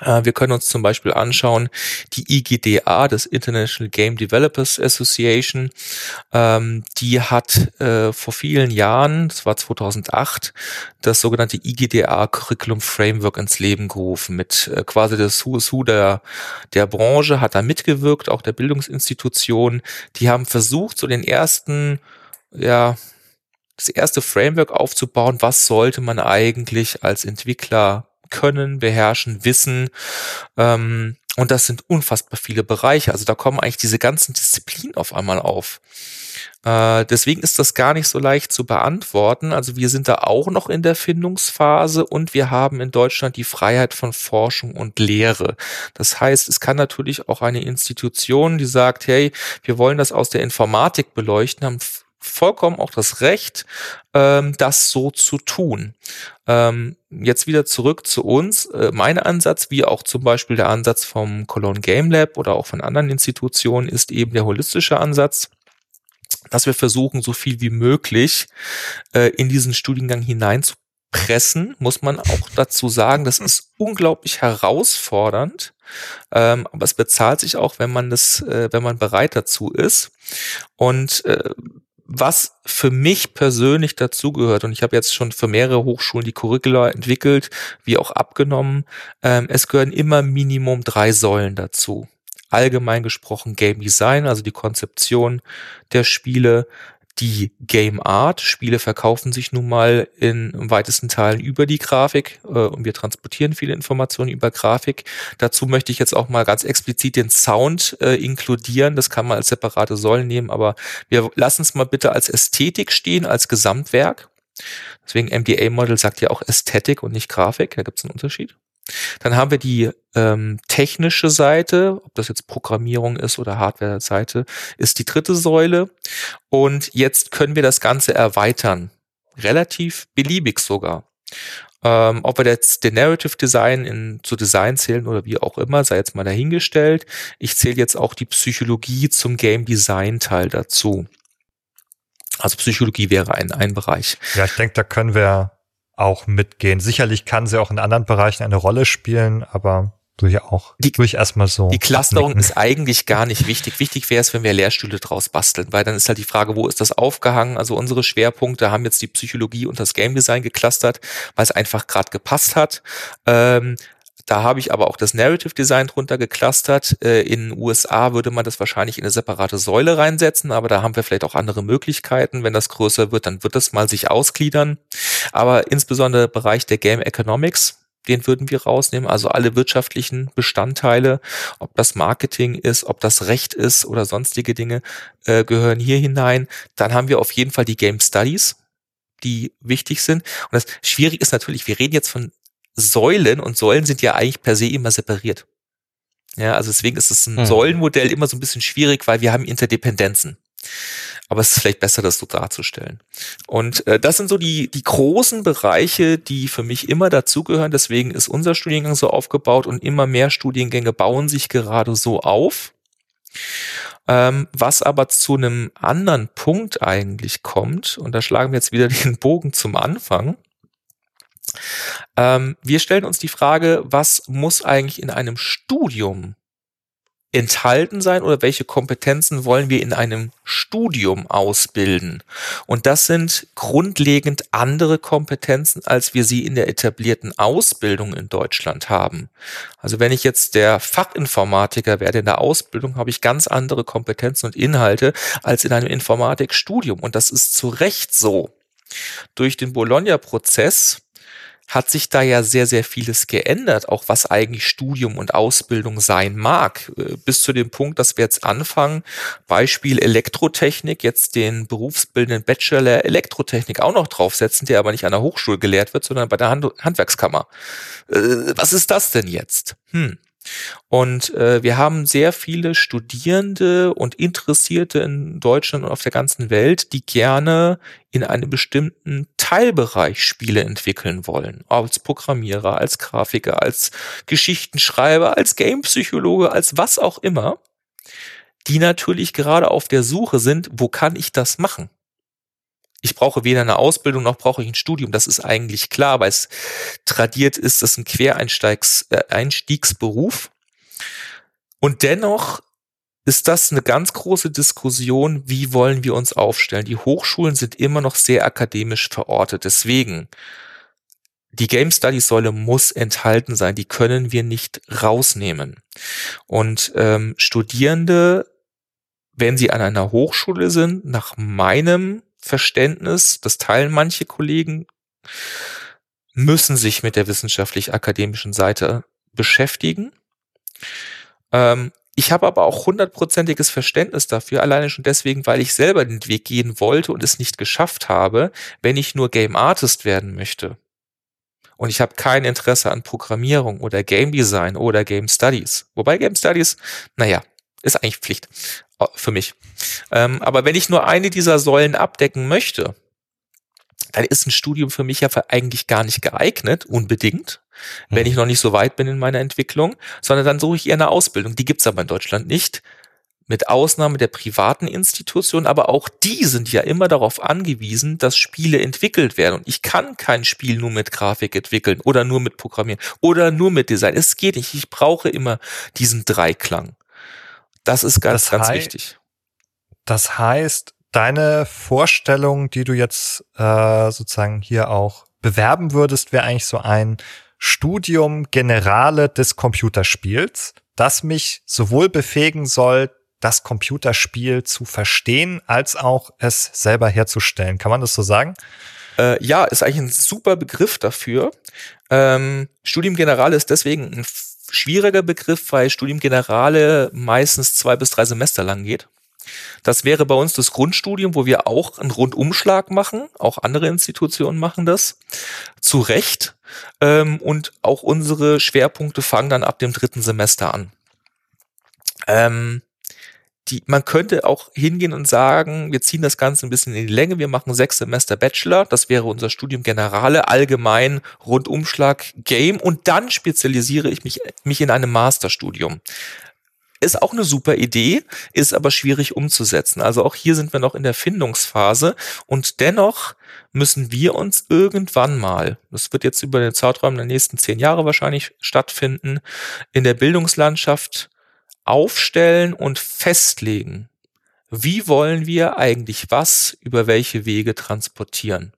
wir können uns zum Beispiel anschauen, die IGDA, das International Game Developers Association, ähm, die hat äh, vor vielen Jahren, das war 2008, das sogenannte IGDA Curriculum Framework ins Leben gerufen. Mit äh, quasi das Who Who der, der Branche hat da mitgewirkt, auch der Bildungsinstitutionen. Die haben versucht, so den ersten, ja, das erste Framework aufzubauen, was sollte man eigentlich als Entwickler können, beherrschen, wissen. Ähm, und das sind unfassbar viele Bereiche. Also da kommen eigentlich diese ganzen Disziplinen auf einmal auf. Äh, deswegen ist das gar nicht so leicht zu beantworten. Also wir sind da auch noch in der Findungsphase und wir haben in Deutschland die Freiheit von Forschung und Lehre. Das heißt, es kann natürlich auch eine Institution, die sagt, hey, wir wollen das aus der Informatik beleuchten, haben vollkommen auch das Recht, ähm, das so zu tun. Ähm, jetzt wieder zurück zu uns. Äh, mein Ansatz, wie auch zum Beispiel der Ansatz vom Cologne Game Lab oder auch von anderen Institutionen, ist eben der holistische Ansatz dass wir versuchen, so viel wie möglich äh, in diesen Studiengang hineinzupressen, muss man auch dazu sagen, das ist unglaublich herausfordernd, ähm, aber es bezahlt sich auch, wenn man das, äh, wenn man bereit dazu ist. Und äh, was für mich persönlich dazugehört, und ich habe jetzt schon für mehrere Hochschulen die Curricula entwickelt, wie auch abgenommen, ähm, es gehören immer Minimum drei Säulen dazu. Allgemein gesprochen Game Design, also die Konzeption der Spiele, die Game Art. Spiele verkaufen sich nun mal in weitesten Teilen über die Grafik äh, und wir transportieren viele Informationen über Grafik. Dazu möchte ich jetzt auch mal ganz explizit den Sound äh, inkludieren. Das kann man als separate Säulen nehmen, aber wir lassen es mal bitte als Ästhetik stehen, als Gesamtwerk. Deswegen MDA-Model sagt ja auch Ästhetik und nicht Grafik. Da gibt es einen Unterschied. Dann haben wir die ähm, technische Seite, ob das jetzt Programmierung ist oder Hardware-Seite, ist die dritte Säule. Und jetzt können wir das Ganze erweitern. Relativ beliebig sogar. Ähm, ob wir jetzt den Narrative Design in, zu Design zählen oder wie auch immer, sei jetzt mal dahingestellt. Ich zähle jetzt auch die Psychologie zum Game Design Teil dazu. Also Psychologie wäre ein, ein Bereich. Ja, ich denke, da können wir auch mitgehen. Sicherlich kann sie auch in anderen Bereichen eine Rolle spielen, aber durch auch die, durch erstmal so. Die Clusterung abnicken. ist eigentlich gar nicht wichtig. Wichtig wäre es, wenn wir Lehrstühle draus basteln, weil dann ist halt die Frage, wo ist das aufgehangen? Also unsere Schwerpunkte haben jetzt die Psychologie und das Game Design geclustert, weil es einfach gerade gepasst hat. Ähm, da habe ich aber auch das Narrative Design drunter geclustert. Äh, in den USA würde man das wahrscheinlich in eine separate Säule reinsetzen, aber da haben wir vielleicht auch andere Möglichkeiten. Wenn das größer wird, dann wird das mal sich ausgliedern. Aber insbesondere Bereich der Game Economics, den würden wir rausnehmen. Also alle wirtschaftlichen Bestandteile, ob das Marketing ist, ob das Recht ist oder sonstige Dinge, äh, gehören hier hinein. Dann haben wir auf jeden Fall die Game Studies, die wichtig sind. Und das schwierig ist natürlich, wir reden jetzt von Säulen und Säulen sind ja eigentlich per se immer separiert. Ja, also deswegen ist es ein hm. Säulenmodell immer so ein bisschen schwierig, weil wir haben Interdependenzen. Aber es ist vielleicht besser, das so darzustellen. Und äh, das sind so die, die großen Bereiche, die für mich immer dazugehören. Deswegen ist unser Studiengang so aufgebaut und immer mehr Studiengänge bauen sich gerade so auf. Ähm, was aber zu einem anderen Punkt eigentlich kommt, und da schlagen wir jetzt wieder [laughs] den Bogen zum Anfang, ähm, wir stellen uns die Frage, was muss eigentlich in einem Studium enthalten sein oder welche Kompetenzen wollen wir in einem Studium ausbilden? Und das sind grundlegend andere Kompetenzen, als wir sie in der etablierten Ausbildung in Deutschland haben. Also wenn ich jetzt der Fachinformatiker werde in der Ausbildung, habe ich ganz andere Kompetenzen und Inhalte als in einem Informatikstudium. Und das ist zu Recht so. Durch den Bologna-Prozess hat sich da ja sehr, sehr vieles geändert, auch was eigentlich Studium und Ausbildung sein mag. Äh, bis zu dem Punkt, dass wir jetzt anfangen, Beispiel Elektrotechnik, jetzt den berufsbildenden Bachelor Elektrotechnik auch noch draufsetzen, der aber nicht an der Hochschule gelehrt wird, sondern bei der Hand Handwerkskammer. Äh, was ist das denn jetzt? Hm. Und äh, wir haben sehr viele Studierende und Interessierte in Deutschland und auf der ganzen Welt, die gerne in einem bestimmten Teilbereich Spiele entwickeln wollen. Als Programmierer, als Grafiker, als Geschichtenschreiber, als Gamepsychologe, als was auch immer, die natürlich gerade auf der Suche sind, wo kann ich das machen? Ich brauche weder eine Ausbildung noch brauche ich ein Studium. Das ist eigentlich klar, weil es tradiert ist, das ein Quereinstiegsberuf. Äh, Und dennoch ist das eine ganz große Diskussion, wie wollen wir uns aufstellen. Die Hochschulen sind immer noch sehr akademisch verortet. Deswegen, die Game Studies Säule muss enthalten sein. Die können wir nicht rausnehmen. Und ähm, Studierende, wenn sie an einer Hochschule sind, nach meinem Verständnis, das teilen manche Kollegen, müssen sich mit der wissenschaftlich-akademischen Seite beschäftigen. Ähm, ich habe aber auch hundertprozentiges Verständnis dafür, alleine schon deswegen, weil ich selber den Weg gehen wollte und es nicht geschafft habe, wenn ich nur Game Artist werden möchte. Und ich habe kein Interesse an Programmierung oder Game Design oder Game Studies. Wobei Game Studies, naja, ist eigentlich Pflicht. Für mich. Ähm, aber wenn ich nur eine dieser Säulen abdecken möchte, dann ist ein Studium für mich ja eigentlich gar nicht geeignet, unbedingt, wenn mhm. ich noch nicht so weit bin in meiner Entwicklung, sondern dann suche ich eher eine Ausbildung. Die gibt's aber in Deutschland nicht. Mit Ausnahme der privaten Institutionen, aber auch die sind ja immer darauf angewiesen, dass Spiele entwickelt werden. Und ich kann kein Spiel nur mit Grafik entwickeln oder nur mit Programmieren oder nur mit Design. Es geht nicht. Ich brauche immer diesen Dreiklang. Das ist ganz, das ganz wichtig. Das heißt, deine Vorstellung, die du jetzt äh, sozusagen hier auch bewerben würdest, wäre eigentlich so ein Studium Generale des Computerspiels, das mich sowohl befähigen soll, das Computerspiel zu verstehen, als auch es selber herzustellen. Kann man das so sagen? Äh, ja, ist eigentlich ein super Begriff dafür. Ähm, Studium Generale ist deswegen ein schwieriger Begriff, weil Studium Generale meistens zwei bis drei Semester lang geht. Das wäre bei uns das Grundstudium, wo wir auch einen Rundumschlag machen. Auch andere Institutionen machen das. Zu Recht. Ähm, und auch unsere Schwerpunkte fangen dann ab dem dritten Semester an. Ähm, die, man könnte auch hingehen und sagen, wir ziehen das Ganze ein bisschen in die Länge, wir machen sechs Semester Bachelor, das wäre unser Studium Generale, allgemein Rundumschlag Game und dann spezialisiere ich mich, mich in einem Masterstudium. Ist auch eine super Idee, ist aber schwierig umzusetzen. Also auch hier sind wir noch in der Findungsphase und dennoch müssen wir uns irgendwann mal, das wird jetzt über den Zeitraum der nächsten zehn Jahre wahrscheinlich stattfinden, in der Bildungslandschaft aufstellen und festlegen, wie wollen wir eigentlich was über welche Wege transportieren.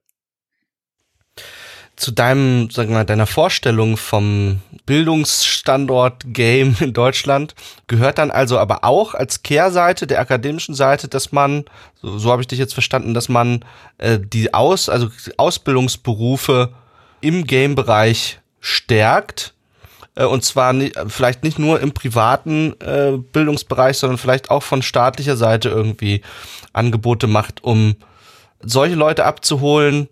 Zu deinem, sagen wir deiner Vorstellung vom Bildungsstandort Game in Deutschland gehört dann also aber auch als Kehrseite der akademischen Seite, dass man, so, so habe ich dich jetzt verstanden, dass man äh, die Aus, also Ausbildungsberufe im Game-Bereich stärkt und zwar nicht, vielleicht nicht nur im privaten äh, Bildungsbereich, sondern vielleicht auch von staatlicher Seite irgendwie Angebote macht, um solche Leute abzuholen,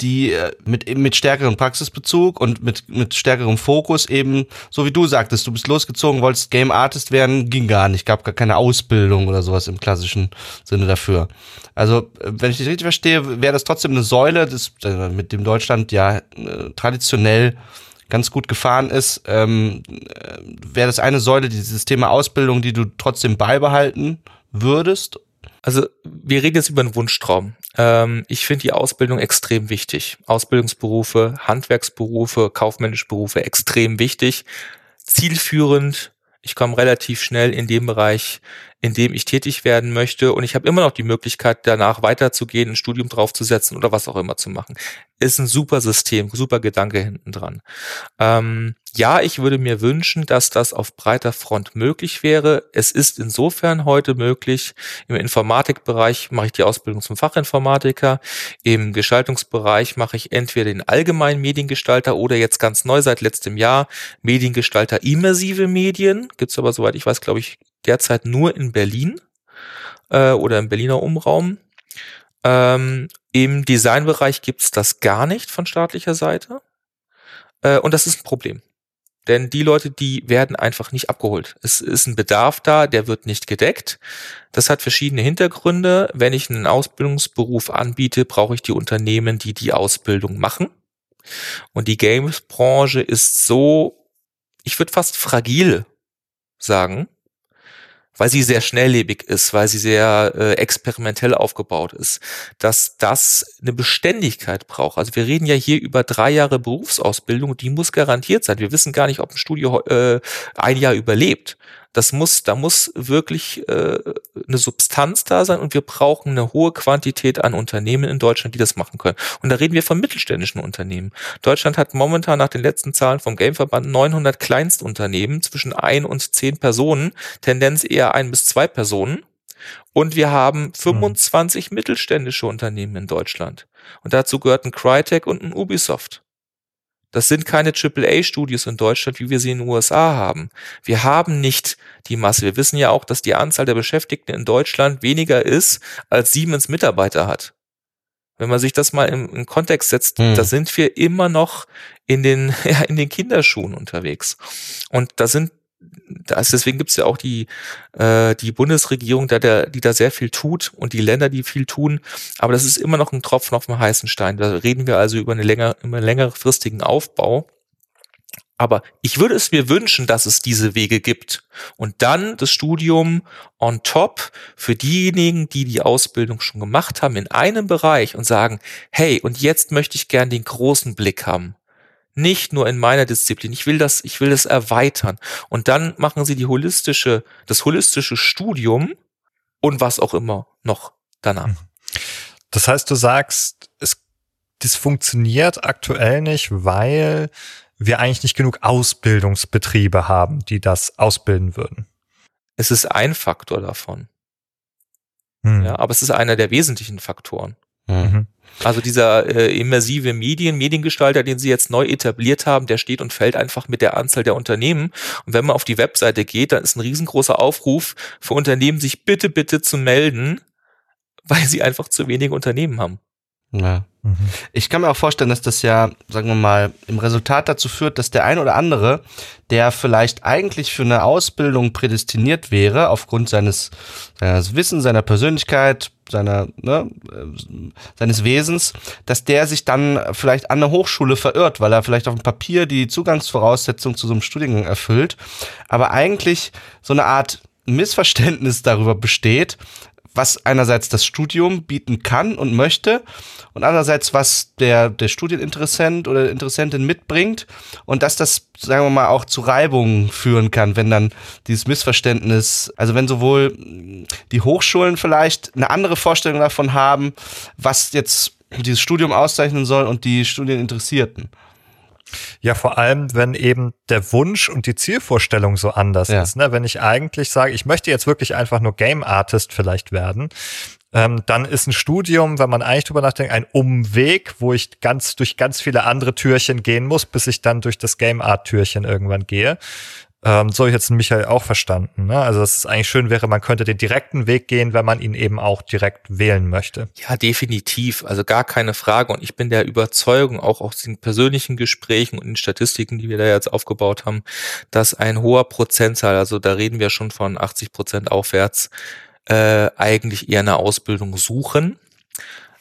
die äh, mit mit stärkerem Praxisbezug und mit mit stärkerem Fokus eben, so wie du sagtest, du bist losgezogen, wolltest Game Artist werden, ging gar nicht, gab gar keine Ausbildung oder sowas im klassischen Sinne dafür. Also, äh, wenn ich dich richtig verstehe, wäre das trotzdem eine Säule, das, äh, mit dem Deutschland ja traditionell ganz gut gefahren ist, ähm, äh, wäre das eine Säule, dieses Thema Ausbildung, die du trotzdem beibehalten würdest? Also wir reden jetzt über einen Wunschtraum. Ähm, ich finde die Ausbildung extrem wichtig. Ausbildungsberufe, Handwerksberufe, kaufmännische Berufe extrem wichtig. Zielführend. Ich komme relativ schnell in dem Bereich in dem ich tätig werden möchte und ich habe immer noch die Möglichkeit, danach weiterzugehen, ein Studium draufzusetzen oder was auch immer zu machen. Ist ein super System, super Gedanke hinten dran. Ähm, ja, ich würde mir wünschen, dass das auf breiter Front möglich wäre. Es ist insofern heute möglich. Im Informatikbereich mache ich die Ausbildung zum Fachinformatiker. Im Gestaltungsbereich mache ich entweder den allgemeinen Mediengestalter oder jetzt ganz neu seit letztem Jahr Mediengestalter immersive Medien. Gibt's aber, soweit ich weiß, glaube ich, derzeit nur in Berlin äh, oder im Berliner Umraum. Ähm, Im Designbereich gibt's das gar nicht von staatlicher Seite. Äh, und das ist ein Problem. Denn die Leute, die werden einfach nicht abgeholt. Es ist ein Bedarf da, der wird nicht gedeckt. Das hat verschiedene Hintergründe. Wenn ich einen Ausbildungsberuf anbiete, brauche ich die Unternehmen, die die Ausbildung machen. Und die Games-Branche ist so, ich würde fast fragil sagen, weil sie sehr schnelllebig ist, weil sie sehr äh, experimentell aufgebaut ist, dass das eine Beständigkeit braucht. Also wir reden ja hier über drei Jahre Berufsausbildung, die muss garantiert sein. Wir wissen gar nicht, ob ein Studio äh, ein Jahr überlebt. Das muss, da muss wirklich äh, eine Substanz da sein und wir brauchen eine hohe Quantität an Unternehmen in Deutschland, die das machen können. Und da reden wir von mittelständischen Unternehmen. Deutschland hat momentan nach den letzten Zahlen vom Gameverband 900 Kleinstunternehmen zwischen ein und zehn Personen, Tendenz eher ein bis zwei Personen. Und wir haben 25 mhm. mittelständische Unternehmen in Deutschland. Und dazu gehört ein Crytek und ein Ubisoft. Das sind keine AAA-Studios in Deutschland, wie wir sie in den USA haben. Wir haben nicht die Masse. Wir wissen ja auch, dass die Anzahl der Beschäftigten in Deutschland weniger ist, als Siemens Mitarbeiter hat. Wenn man sich das mal im, im Kontext setzt, hm. da sind wir immer noch in den, [laughs] ja, in den Kinderschuhen unterwegs. Und da sind das, deswegen gibt's ja auch die, äh, die Bundesregierung, da der, die da sehr viel tut und die Länder, die viel tun. Aber das ist immer noch ein Tropfen auf dem heißen Stein. Da reden wir also über, eine länger, über einen längerfristigen Aufbau. Aber ich würde es mir wünschen, dass es diese Wege gibt. Und dann das Studium on top für diejenigen, die die Ausbildung schon gemacht haben in einem Bereich und sagen, hey, und jetzt möchte ich gern den großen Blick haben. Nicht nur in meiner Disziplin. Ich will das, ich will das erweitern. Und dann machen sie die holistische, das holistische Studium und was auch immer noch danach. Mhm. Das heißt, du sagst, es, das funktioniert aktuell nicht, weil wir eigentlich nicht genug Ausbildungsbetriebe haben, die das ausbilden würden. Es ist ein Faktor davon. Hm. Ja, aber es ist einer der wesentlichen Faktoren. Mhm. Also dieser äh, immersive Medien, Mediengestalter, den sie jetzt neu etabliert haben, der steht und fällt einfach mit der Anzahl der Unternehmen. Und wenn man auf die Webseite geht, dann ist ein riesengroßer Aufruf für Unternehmen, sich bitte, bitte zu melden, [laughs] weil sie einfach zu wenige Unternehmen haben. Ja. Mhm. Ich kann mir auch vorstellen, dass das ja, sagen wir mal, im Resultat dazu führt, dass der ein oder andere, der vielleicht eigentlich für eine Ausbildung prädestiniert wäre, aufgrund seines, seines Wissens, seiner Persönlichkeit, seiner, ne, äh, seines Wesens, dass der sich dann vielleicht an eine Hochschule verirrt, weil er vielleicht auf dem Papier die Zugangsvoraussetzung zu so einem Studiengang erfüllt, aber eigentlich so eine Art Missverständnis darüber besteht, was einerseits das Studium bieten kann und möchte und andererseits was der, der Studieninteressent oder Interessentin mitbringt und dass das, sagen wir mal, auch zu Reibungen führen kann, wenn dann dieses Missverständnis, also wenn sowohl die Hochschulen vielleicht eine andere Vorstellung davon haben, was jetzt dieses Studium auszeichnen soll und die Studieninteressierten. Ja, vor allem, wenn eben der Wunsch und die Zielvorstellung so anders ja. ist. Ne? Wenn ich eigentlich sage, ich möchte jetzt wirklich einfach nur Game Artist vielleicht werden, ähm, dann ist ein Studium, wenn man eigentlich drüber nachdenkt, ein Umweg, wo ich ganz durch ganz viele andere Türchen gehen muss, bis ich dann durch das Game Art Türchen irgendwann gehe. Ähm, so habe ich jetzt Michael auch verstanden. Ne? Also dass es eigentlich schön wäre, man könnte den direkten Weg gehen, wenn man ihn eben auch direkt wählen möchte. Ja, definitiv. Also gar keine Frage. Und ich bin der Überzeugung, auch aus den persönlichen Gesprächen und den Statistiken, die wir da jetzt aufgebaut haben, dass ein hoher Prozentzahl, also da reden wir schon von 80 Prozent aufwärts, äh, eigentlich eher eine Ausbildung suchen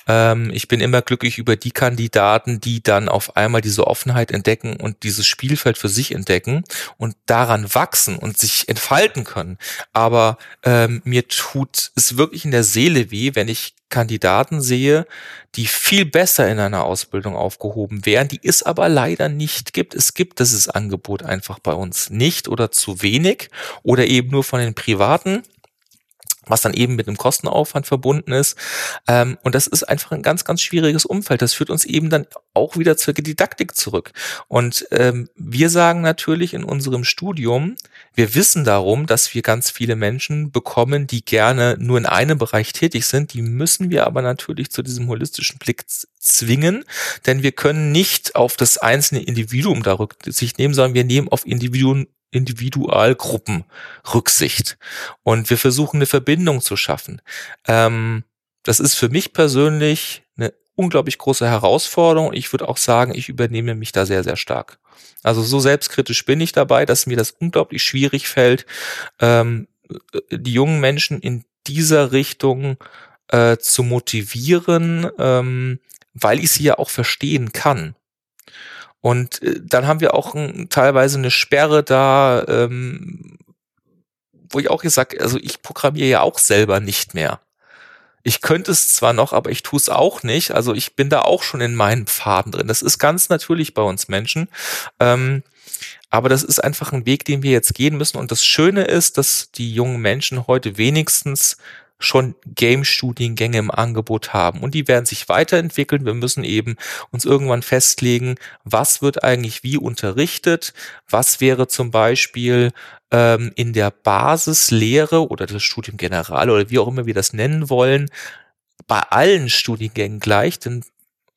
ähm, ich bin immer glücklich über die Kandidaten, die dann auf einmal diese Offenheit entdecken und dieses Spielfeld für sich entdecken und daran wachsen und sich entfalten können. Aber ähm, mir tut es wirklich in der Seele weh, wenn ich Kandidaten sehe, die viel besser in einer Ausbildung aufgehoben wären, die es aber leider nicht gibt. Es gibt dieses Angebot einfach bei uns nicht oder zu wenig oder eben nur von den Privaten was dann eben mit einem Kostenaufwand verbunden ist. Ähm, und das ist einfach ein ganz, ganz schwieriges Umfeld. Das führt uns eben dann auch wieder zur Didaktik zurück. Und ähm, wir sagen natürlich in unserem Studium, wir wissen darum, dass wir ganz viele Menschen bekommen, die gerne nur in einem Bereich tätig sind. Die müssen wir aber natürlich zu diesem holistischen Blick zwingen, denn wir können nicht auf das einzelne Individuum da Rücksicht nehmen, sondern wir nehmen auf Individuen Individualgruppen Rücksicht. Und wir versuchen eine Verbindung zu schaffen. Ähm, das ist für mich persönlich eine unglaublich große Herausforderung. Ich würde auch sagen, ich übernehme mich da sehr, sehr stark. Also so selbstkritisch bin ich dabei, dass mir das unglaublich schwierig fällt, ähm, die jungen Menschen in dieser Richtung äh, zu motivieren, ähm, weil ich sie ja auch verstehen kann. Und äh, dann haben wir auch ein, teilweise eine Sperre da, ähm, wo ich auch gesagt, also ich programmiere ja auch selber nicht mehr. Ich könnte es zwar noch, aber ich tue es auch nicht. Also ich bin da auch schon in meinen Pfaden drin. Das ist ganz natürlich bei uns Menschen. Ähm, aber das ist einfach ein Weg, den wir jetzt gehen müssen. Und das Schöne ist, dass die jungen Menschen heute wenigstens schon Game-Studiengänge im Angebot haben. Und die werden sich weiterentwickeln. Wir müssen eben uns irgendwann festlegen, was wird eigentlich wie unterrichtet, was wäre zum Beispiel ähm, in der Basislehre oder das Studium General oder wie auch immer wir das nennen wollen, bei allen Studiengängen gleich, denn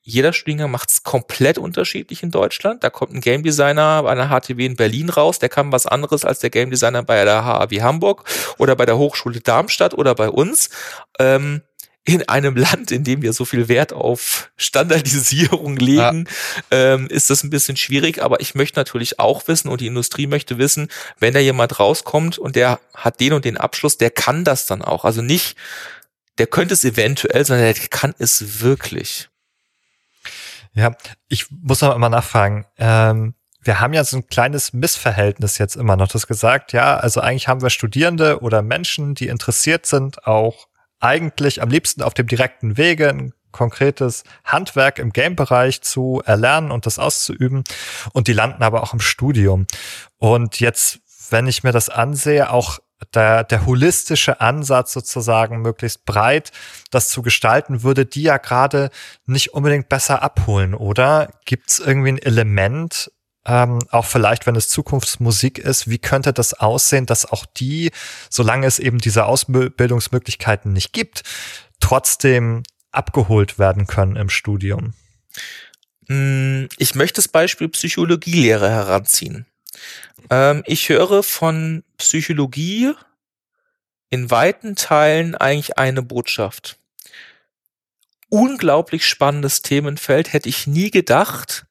jeder Studiengang macht es komplett unterschiedlich in Deutschland. Da kommt ein Game Designer bei einer HTW in Berlin raus, der kann was anderes als der Game Designer bei der HAW Hamburg oder bei der Hochschule Darmstadt oder bei uns. Ähm, in einem Land, in dem wir so viel Wert auf Standardisierung legen, ja. ähm, ist das ein bisschen schwierig. Aber ich möchte natürlich auch wissen und die Industrie möchte wissen, wenn da jemand rauskommt und der hat den und den Abschluss, der kann das dann auch. Also nicht, der könnte es eventuell, sondern der kann es wirklich. Ja, ich muss noch mal nachfragen. Ähm, wir haben ja so ein kleines Missverhältnis jetzt immer noch das gesagt. Ja, also eigentlich haben wir Studierende oder Menschen, die interessiert sind, auch eigentlich am liebsten auf dem direkten Wege ein konkretes Handwerk im Game-Bereich zu erlernen und das auszuüben. Und die landen aber auch im Studium. Und jetzt, wenn ich mir das ansehe, auch der, der holistische Ansatz sozusagen möglichst breit das zu gestalten, würde die ja gerade nicht unbedingt besser abholen, oder? Gibt es irgendwie ein Element, ähm, auch vielleicht, wenn es Zukunftsmusik ist, wie könnte das aussehen, dass auch die, solange es eben diese Ausbildungsmöglichkeiten nicht gibt, trotzdem abgeholt werden können im Studium? Hm, ich möchte das Beispiel Psychologielehre heranziehen. Ähm, ich höre von Psychologie in weiten Teilen eigentlich eine Botschaft. Unglaublich spannendes Themenfeld, hätte ich nie gedacht,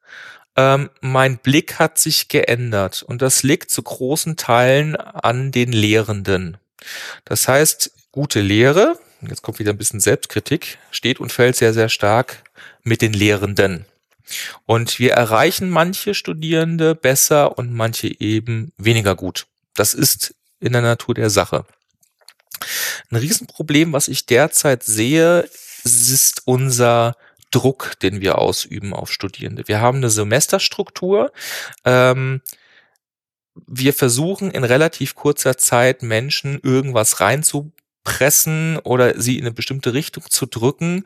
ähm, mein Blick hat sich geändert und das liegt zu großen Teilen an den Lehrenden. Das heißt, gute Lehre, jetzt kommt wieder ein bisschen Selbstkritik, steht und fällt sehr, sehr stark mit den Lehrenden. Und wir erreichen manche Studierende besser und manche eben weniger gut. Das ist in der Natur der Sache. Ein Riesenproblem, was ich derzeit sehe, ist unser Druck, den wir ausüben auf Studierende. Wir haben eine Semesterstruktur. Ähm, wir versuchen in relativ kurzer Zeit Menschen irgendwas reinzupressen oder sie in eine bestimmte Richtung zu drücken.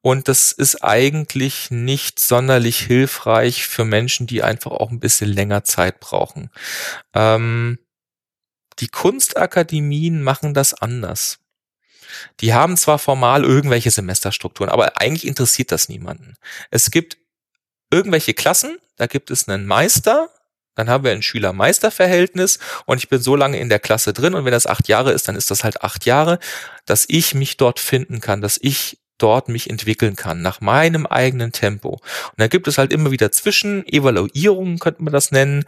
Und das ist eigentlich nicht sonderlich hilfreich für Menschen, die einfach auch ein bisschen länger Zeit brauchen. Ähm, die Kunstakademien machen das anders. Die haben zwar formal irgendwelche Semesterstrukturen, aber eigentlich interessiert das niemanden. Es gibt irgendwelche Klassen, da gibt es einen Meister, dann haben wir ein Schüler-Meister-Verhältnis und ich bin so lange in der Klasse drin und wenn das acht Jahre ist, dann ist das halt acht Jahre, dass ich mich dort finden kann, dass ich dort mich entwickeln kann, nach meinem eigenen Tempo. Und dann gibt es halt immer wieder Zwischen, Evaluierungen könnte man das nennen,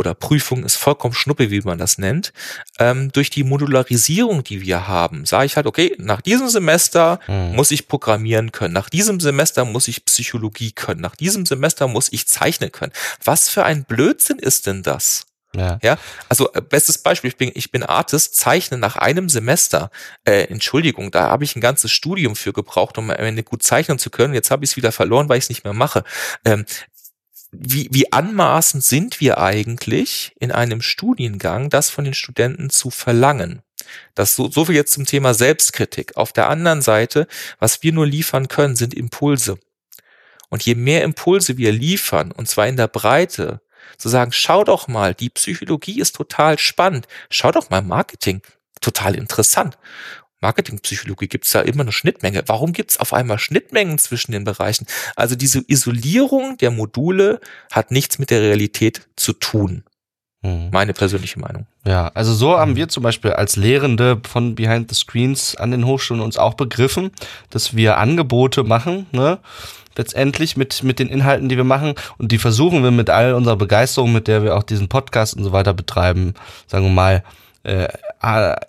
oder Prüfung ist vollkommen schnuppe, wie man das nennt. Ähm, durch die Modularisierung, die wir haben, sage ich halt, okay, nach diesem Semester hm. muss ich programmieren können, nach diesem Semester muss ich Psychologie können, nach diesem Semester muss ich zeichnen können. Was für ein Blödsinn ist denn das? Ja. ja, also äh, bestes Beispiel, ich bin, ich bin Artist, zeichne nach einem Semester, äh, Entschuldigung, da habe ich ein ganzes Studium für gebraucht, um am Ende gut zeichnen zu können. Jetzt habe ich es wieder verloren, weil ich es nicht mehr mache. Ähm, wie, wie anmaßend sind wir eigentlich in einem Studiengang, das von den Studenten zu verlangen? Das so, so viel jetzt zum Thema Selbstkritik. Auf der anderen Seite, was wir nur liefern können, sind Impulse. Und je mehr Impulse wir liefern, und zwar in der Breite, zu sagen, schau doch mal, die Psychologie ist total spannend, schau doch mal Marketing, total interessant. Marketingpsychologie gibt es da immer eine Schnittmenge. Warum gibt es auf einmal Schnittmengen zwischen den Bereichen? Also diese Isolierung der Module hat nichts mit der Realität zu tun. Hm. Meine persönliche Meinung. Ja, also so haben wir zum Beispiel als Lehrende von Behind the Screens an den Hochschulen uns auch begriffen, dass wir Angebote machen, ne? letztendlich mit, mit den Inhalten, die wir machen. Und die versuchen wir mit all unserer Begeisterung, mit der wir auch diesen Podcast und so weiter betreiben, sagen wir mal, äh,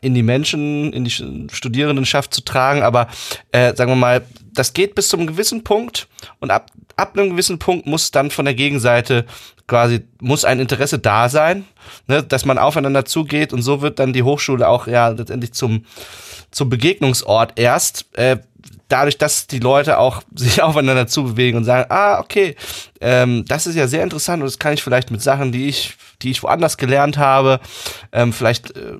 in die Menschen, in die Studierendenschaft zu tragen. Aber äh, sagen wir mal, das geht bis zum gewissen Punkt und ab, ab einem gewissen Punkt muss dann von der Gegenseite quasi, muss ein Interesse da sein, ne, dass man aufeinander zugeht und so wird dann die Hochschule auch ja letztendlich zum, zum Begegnungsort erst. Äh, dadurch, dass die Leute auch [laughs] sich aufeinander zubewegen und sagen, ah, okay, ähm, das ist ja sehr interessant und das kann ich vielleicht mit Sachen, die ich, die ich woanders gelernt habe, ähm, vielleicht äh,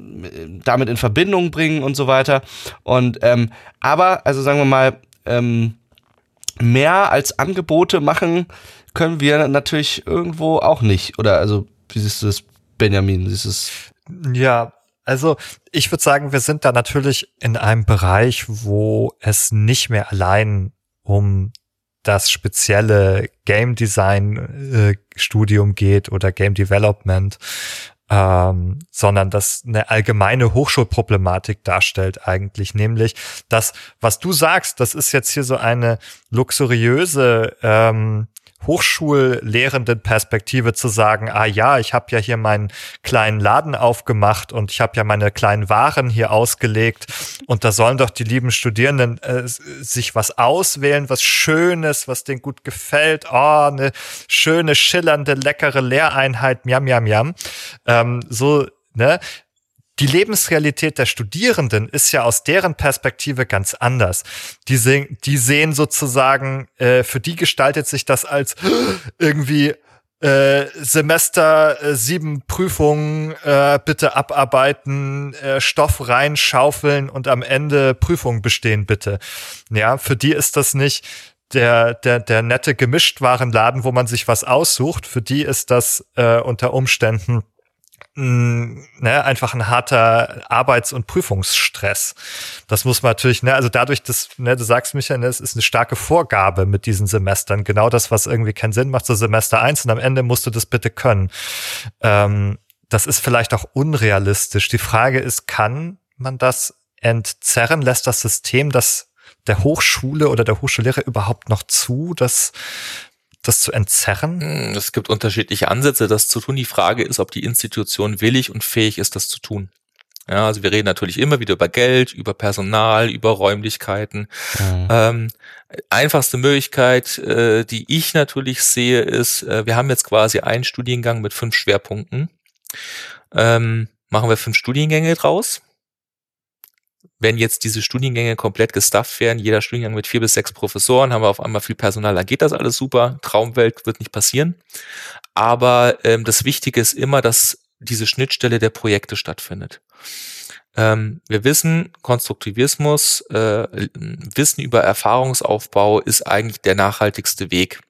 damit in Verbindung bringen und so weiter. Und ähm, aber, also sagen wir mal, ähm, mehr als Angebote machen können wir natürlich irgendwo auch nicht. Oder also, wie siehst du das, Benjamin? Siehst du es? Ja, also ich würde sagen, wir sind da natürlich in einem Bereich, wo es nicht mehr allein um das spezielle Game Design äh, Studium geht oder Game Development. ähm, sondern das eine allgemeine Hochschulproblematik darstellt eigentlich, nämlich das, was du sagst, das ist jetzt hier so eine luxuriöse ähm, hochschullehrenden Perspektive zu sagen, ah ja, ich habe ja hier meinen kleinen Laden aufgemacht und ich habe ja meine kleinen Waren hier ausgelegt und da sollen doch die lieben Studierenden äh, sich was auswählen, was Schönes, was denen gut gefällt. Oh, eine schöne, schillernde, leckere Lehreinheit, miam, miam, miam. Ähm, so, ne? Die Lebensrealität der Studierenden ist ja aus deren Perspektive ganz anders. Die sehen, die sehen sozusagen, äh, für die gestaltet sich das als [gasps] irgendwie äh, Semester äh, sieben Prüfungen äh, bitte abarbeiten, äh, Stoff reinschaufeln und am Ende Prüfungen bestehen bitte. Ja, für die ist das nicht der, der, der nette Gemischtwarenladen, wo man sich was aussucht. Für die ist das äh, unter Umständen mh, ne, einfach ein harter Arbeits- und Prüfungsstress. Das muss man natürlich, ne, also dadurch, dass, ne, du sagst, Michael, ne, es ist eine starke Vorgabe mit diesen Semestern. Genau das, was irgendwie keinen Sinn macht, so Semester eins und am Ende musst du das bitte können. Ähm, das ist vielleicht auch unrealistisch. Die Frage ist, kann man das entzerren? Lässt das System das der Hochschule oder der Hochschullehrer überhaupt noch zu, dass das zu entzerren? Hm, es gibt unterschiedliche Ansätze, das zu tun. Die Frage ist, ob die Institution willig und fähig ist, das zu tun. Ja, also wir reden natürlich immer wieder über Geld, über Personal, über Räumlichkeiten. Mhm. Ähm, einfachste Möglichkeit, äh, die ich natürlich sehe, ist, äh, wir haben jetzt quasi einen Studiengang mit fünf Schwerpunkten. Ähm, machen wir fünf Studiengänge draus wenn jetzt diese Studiengänge komplett gestafft werden, jeder Studiengang mit vier bis sechs Professoren, haben wir auf einmal viel Personal, dann geht das alles super. Traumwelt wird nicht passieren. Aber ähm, das Wichtige ist immer, dass diese Schnittstelle der Projekte stattfindet. Ähm, wir wissen, Konstruktivismus, äh, Wissen über Erfahrungsaufbau ist eigentlich der nachhaltigste Weg.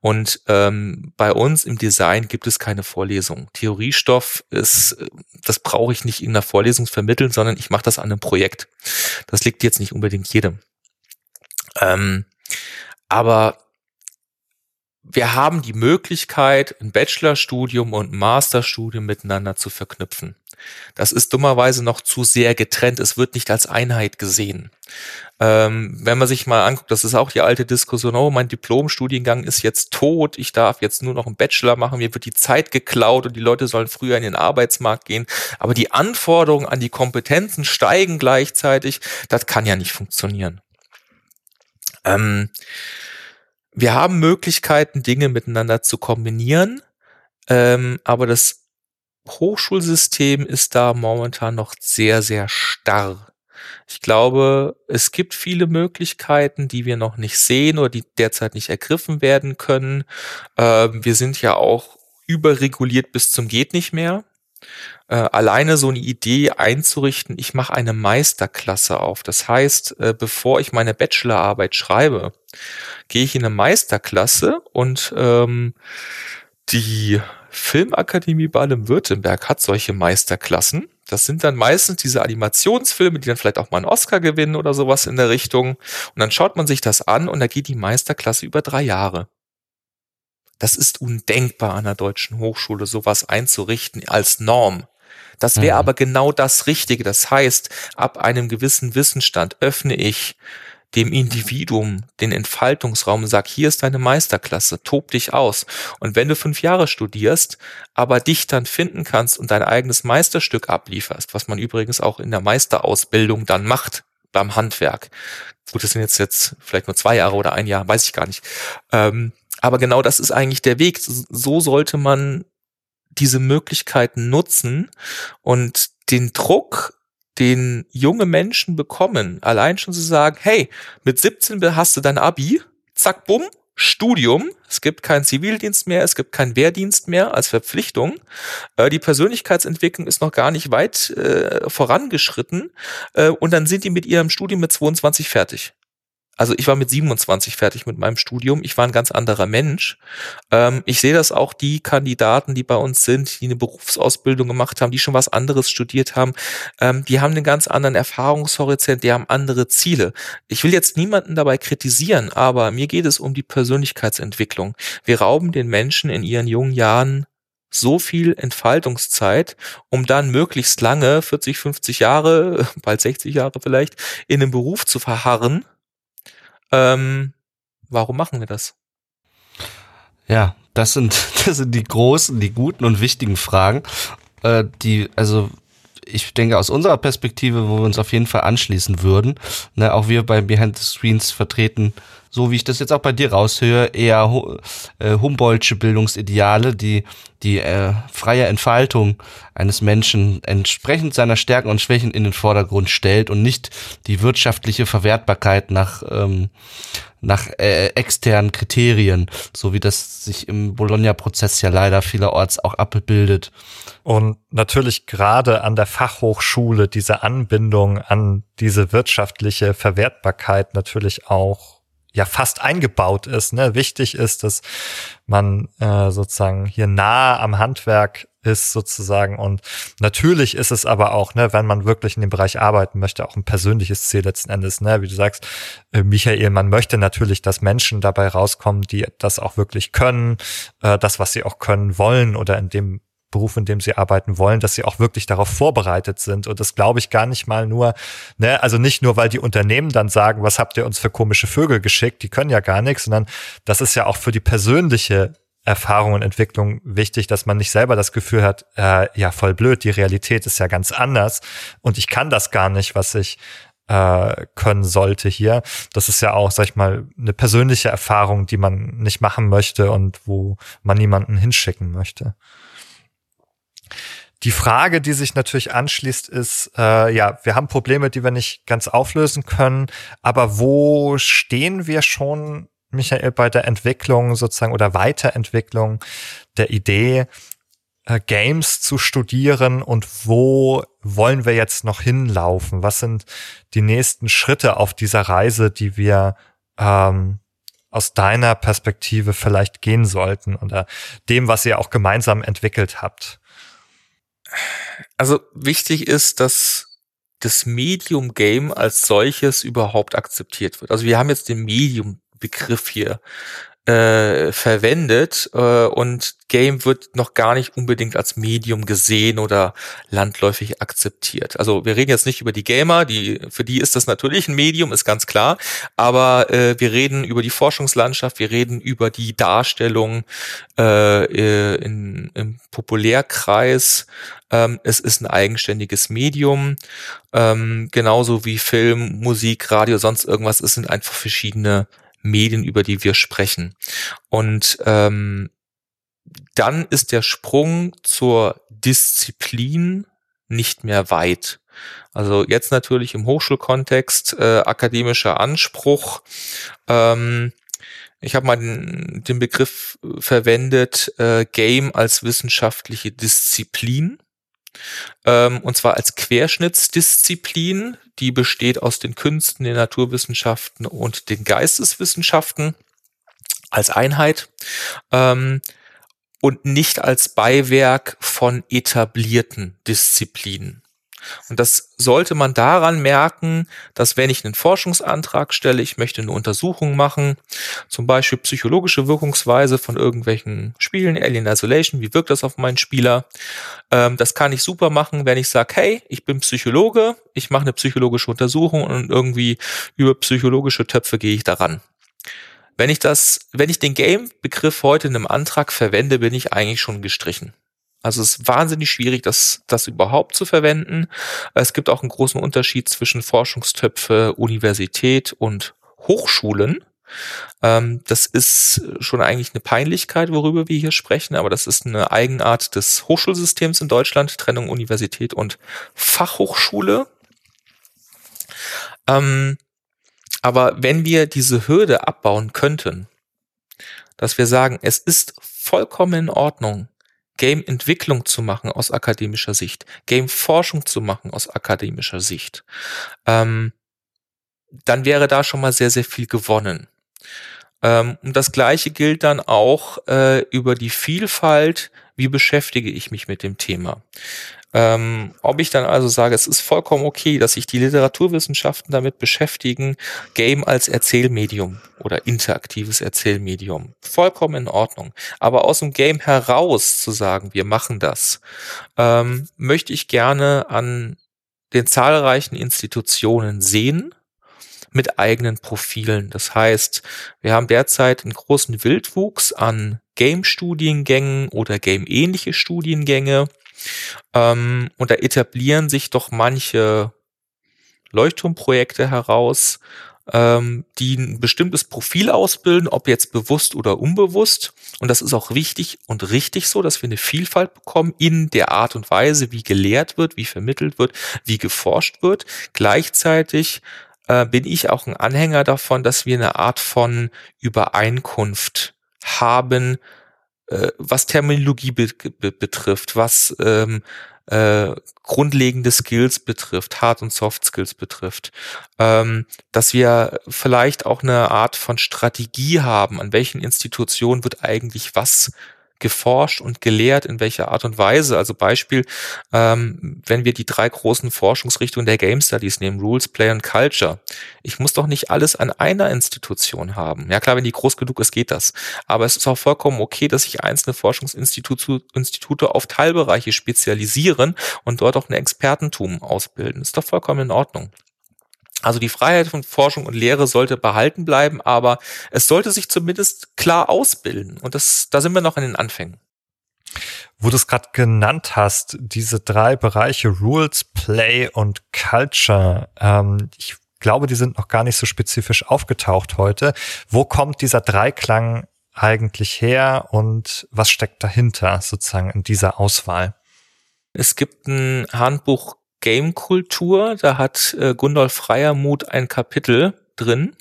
Und ähm, bei uns im Design gibt es keine Vorlesung. Theoriestoff ist, das brauche ich nicht in einer Vorlesung vermitteln, sondern ich mache das an einem Projekt. Das liegt jetzt nicht unbedingt jedem. Ähm, aber wir haben die Möglichkeit, ein Bachelorstudium und ein Masterstudium miteinander zu verknüpfen. Das ist dummerweise noch zu sehr getrennt. Es wird nicht als Einheit gesehen. Ähm, wenn man sich mal anguckt, das ist auch die alte Diskussion, oh, mein Diplomstudiengang ist jetzt tot, ich darf jetzt nur noch einen Bachelor machen, mir wird die Zeit geklaut und die Leute sollen früher in den Arbeitsmarkt gehen. Aber die Anforderungen an die Kompetenzen steigen gleichzeitig. Das kann ja nicht funktionieren. Ähm, wir haben Möglichkeiten, Dinge miteinander zu kombinieren, ähm, aber das Hochschulsystem ist da momentan noch sehr, sehr starr. Ich glaube, es gibt viele Möglichkeiten, die wir noch nicht sehen oder die derzeit nicht ergriffen werden können. Ähm, wir sind ja auch überreguliert bis zum geht nicht mehr. Äh, alleine so eine Idee einzurichten, ich mache eine Meisterklasse auf. Das heißt, äh, bevor ich meine Bachelorarbeit schreibe, gehe ich in eine Meisterklasse und ähm, die Filmakademie Baden-Württemberg hat solche Meisterklassen. Das sind dann meistens diese Animationsfilme, die dann vielleicht auch mal einen Oscar gewinnen oder sowas in der Richtung. Und dann schaut man sich das an und da geht die Meisterklasse über drei Jahre. Das ist undenkbar an der deutschen Hochschule, sowas einzurichten als Norm. Das wäre mhm. aber genau das Richtige. Das heißt, ab einem gewissen Wissensstand öffne ich dem Individuum den Entfaltungsraum und sag, hier ist deine Meisterklasse, tob dich aus. Und wenn du fünf Jahre studierst, aber dich dann finden kannst und dein eigenes Meisterstück ablieferst, was man übrigens auch in der Meisterausbildung dann macht, beim Handwerk. Gut, das sind jetzt, jetzt vielleicht nur zwei Jahre oder ein Jahr, weiß ich gar nicht. Ähm, aber genau das ist eigentlich der Weg. So sollte man diese Möglichkeiten nutzen und den Druck den junge Menschen bekommen, allein schon zu sagen, hey, mit 17 hast du dein Abi, zack, bumm, Studium, es gibt keinen Zivildienst mehr, es gibt keinen Wehrdienst mehr als Verpflichtung. Äh, die Persönlichkeitsentwicklung ist noch gar nicht weit äh, vorangeschritten. Äh, und dann sind die mit ihrem Studium mit 22 fertig also ich war mit 27 fertig mit meinem Studium. Ich war ein ganz anderer Mensch. Ähm, ich sehe das auch die Kandidaten, die bei uns sind, die eine Berufsausbildung gemacht haben, die schon was anderes studiert haben, ähm, die haben einen ganz anderen Erfahrungshorizont, die haben andere Ziele. Ich will jetzt niemanden dabei kritisieren, aber mir geht es um die Persönlichkeitsentwicklung. Wir rauben den Menschen in ihren jungen Jahren so viel Entfaltungszeit, um dann möglichst lange, 40, 50 Jahre, [laughs] bald 60 Jahre vielleicht, in einem Beruf zu verharren. Ähm, warum machen wir das? Ja, das sind, [laughs] das sind die großen, die guten und wichtigen Fragen, äh, die, also ich denke aus unserer Perspektive, wo wir uns auf jeden Fall anschließen würden, ne, auch wir bei Behind the Screens vertreten so wie ich das jetzt auch bei dir raushöre, eher äh, Humboldtsche Bildungsideale, die die äh, freie Entfaltung eines Menschen entsprechend seiner Stärken und Schwächen in den Vordergrund stellt und nicht die wirtschaftliche Verwertbarkeit nach ähm, nach äh, externen Kriterien, so wie das sich im Bologna-Prozess ja leider vielerorts auch abbildet. Und natürlich gerade an der Fachhochschule diese Anbindung an diese wirtschaftliche Verwertbarkeit natürlich auch ja fast eingebaut ist. Ne? Wichtig ist, dass man äh, sozusagen hier nah am Handwerk ist sozusagen und natürlich ist es aber auch, ne, wenn man wirklich in dem Bereich arbeiten möchte, auch ein persönliches Ziel letzten Endes, ne, wie du sagst, äh, Michael, man möchte natürlich, dass Menschen dabei rauskommen, die das auch wirklich können, äh, das, was sie auch können wollen oder in dem Beruf, in dem sie arbeiten wollen, dass sie auch wirklich darauf vorbereitet sind. Und das glaube ich gar nicht mal nur, ne, also nicht nur, weil die Unternehmen dann sagen, was habt ihr uns für komische Vögel geschickt, die können ja gar nichts, sondern das ist ja auch für die persönliche Erfahrung und Entwicklung wichtig, dass man nicht selber das Gefühl hat, äh, ja, voll blöd, die Realität ist ja ganz anders und ich kann das gar nicht, was ich äh, können sollte hier. Das ist ja auch, sag ich mal, eine persönliche Erfahrung, die man nicht machen möchte und wo man niemanden hinschicken möchte. Die Frage, die sich natürlich anschließt, ist, äh, ja, wir haben Probleme, die wir nicht ganz auflösen können, aber wo stehen wir schon, Michael, bei der Entwicklung sozusagen oder Weiterentwicklung der Idee, äh, Games zu studieren und wo wollen wir jetzt noch hinlaufen? Was sind die nächsten Schritte auf dieser Reise, die wir ähm, aus deiner Perspektive vielleicht gehen sollten oder dem, was ihr auch gemeinsam entwickelt habt? Also wichtig ist, dass das Medium Game als solches überhaupt akzeptiert wird. Also wir haben jetzt den Medium Begriff hier äh, verwendet äh, und Game wird noch gar nicht unbedingt als Medium gesehen oder landläufig akzeptiert. Also wir reden jetzt nicht über die Gamer, die für die ist das natürlich ein Medium, ist ganz klar, aber äh, wir reden über die Forschungslandschaft, wir reden über die Darstellung äh, äh in, im Populärkreis. Ähm, es ist ein eigenständiges Medium, ähm, genauso wie Film, Musik, Radio, sonst irgendwas. Es sind einfach verschiedene Medien, über die wir sprechen. Und ähm, dann ist der Sprung zur Disziplin nicht mehr weit. Also jetzt natürlich im Hochschulkontext äh, akademischer Anspruch. Ähm, ich habe mal den, den, Begriff verwendet, äh, Game als wissenschaftliche Disziplin. Ähm, und zwar als Querschnittsdisziplin, die besteht aus den Künsten, den Naturwissenschaften und den Geisteswissenschaften als Einheit ähm, und nicht als Beiwerk von etablierten Disziplinen. Und das sollte man daran merken, dass wenn ich einen Forschungsantrag stelle, ich möchte eine Untersuchung machen, zum Beispiel psychologische Wirkungsweise von irgendwelchen Spielen, Alien Isolation, wie wirkt das auf meinen Spieler? Ähm, das kann ich super machen, wenn ich sage, hey, ich bin Psychologe, ich mache eine psychologische Untersuchung und irgendwie über psychologische Töpfe gehe ich daran. Wenn ich das, wenn ich den Game-Begriff heute in einem Antrag verwende, bin ich eigentlich schon gestrichen. Also es ist wahnsinnig schwierig, das, das überhaupt zu verwenden. Es gibt auch einen großen Unterschied zwischen Forschungstöpfe, Universität und Hochschulen. Ähm, das ist schon eigentlich eine Peinlichkeit, worüber wir hier sprechen, aber das ist eine Eigenart des Hochschulsystems in Deutschland, Trennung Universität und Fachhochschule. Ähm, aber wenn wir diese Hürde abbauen könnten, dass wir sagen, es ist vollkommen in Ordnung, Game-Entwicklung zu machen aus akademischer Sicht, Game-Forschung zu machen aus akademischer Sicht, ähm, dann wäre da schon mal sehr, sehr viel gewonnen. Ähm, und das Gleiche gilt dann auch äh, über die Vielfalt, wie beschäftige ich mich mit dem Thema. Ähm, ob ich dann also sage, es ist vollkommen okay, dass sich die Literaturwissenschaften damit beschäftigen, Game als Erzählmedium oder interaktives Erzählmedium. Vollkommen in Ordnung. Aber aus dem Game heraus zu sagen, wir machen das, ähm, möchte ich gerne an den zahlreichen Institutionen sehen, mit eigenen Profilen. Das heißt, wir haben derzeit einen großen Wildwuchs an Game-Studiengängen oder Game-ähnliche Studiengänge. Ähm, und da etablieren sich doch manche Leuchtturmprojekte heraus, ähm, die ein bestimmtes Profil ausbilden, ob jetzt bewusst oder unbewusst. Und das ist auch wichtig und richtig so, dass wir eine Vielfalt bekommen in der Art und Weise, wie gelehrt wird, wie vermittelt wird, wie geforscht wird. Gleichzeitig äh, bin ich auch ein Anhänger davon, dass wir eine Art von Übereinkunft haben, äh, was Terminologie be be betrifft, was ähm, äh, grundlegende Skills betrifft, Hard- und Soft Skills betrifft, ähm, dass wir vielleicht auch eine Art von Strategie haben, an welchen Institutionen wird eigentlich was geforscht und gelehrt, in welcher Art und Weise. Also Beispiel, ähm, wenn wir die drei großen Forschungsrichtungen der Game Studies nehmen, Rules, Play und Culture. Ich muss doch nicht alles an einer Institution haben. Ja klar, wenn die groß genug ist, geht das. Aber es ist auch vollkommen okay, dass sich einzelne Forschungsinstitute Institute auf Teilbereiche spezialisieren und dort auch ein Expertentum ausbilden. Ist doch vollkommen in Ordnung. Also die Freiheit von Forschung und Lehre sollte behalten bleiben, aber es sollte sich zumindest klar ausbilden. Und das, da sind wir noch in den Anfängen. Wo du es gerade genannt hast, diese drei Bereiche Rules, Play und Culture, ähm, ich glaube, die sind noch gar nicht so spezifisch aufgetaucht heute. Wo kommt dieser Dreiklang eigentlich her und was steckt dahinter sozusagen in dieser Auswahl? Es gibt ein Handbuch Game-Kultur. Da hat äh, Gundolf Freiermuth ein Kapitel drin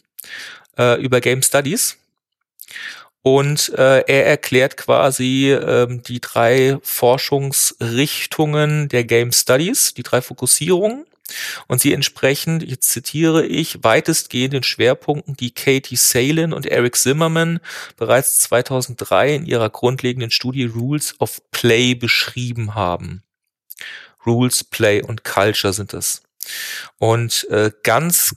äh, über Game Studies. Und äh, er erklärt quasi ähm, die drei Forschungsrichtungen der Game Studies, die drei Fokussierungen. Und sie entsprechen, jetzt zitiere ich, weitestgehend den Schwerpunkten, die Katie Salen und Eric Zimmerman bereits 2003 in ihrer grundlegenden Studie Rules of Play beschrieben haben. Rules, Play und Culture sind es. Und äh, ganz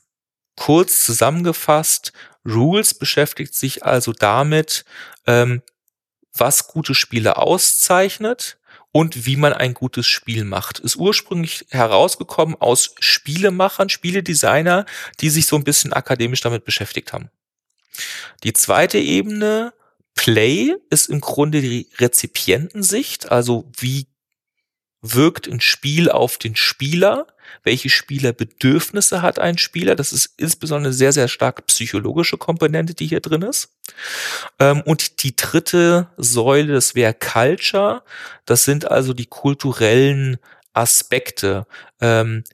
kurz zusammengefasst, Rules beschäftigt sich also damit, ähm, was gute Spiele auszeichnet und wie man ein gutes Spiel macht. Ist ursprünglich herausgekommen aus Spielemachern, Spieledesigner, die sich so ein bisschen akademisch damit beschäftigt haben. Die zweite Ebene, Play, ist im Grunde die Rezipientensicht, also wie wirkt ein Spiel auf den Spieler? Welche Spielerbedürfnisse hat ein Spieler? Das ist insbesondere sehr, sehr stark psychologische Komponente, die hier drin ist. Ähm, und die dritte Säule, das wäre Culture. Das sind also die kulturellen Aspekte. Ähm,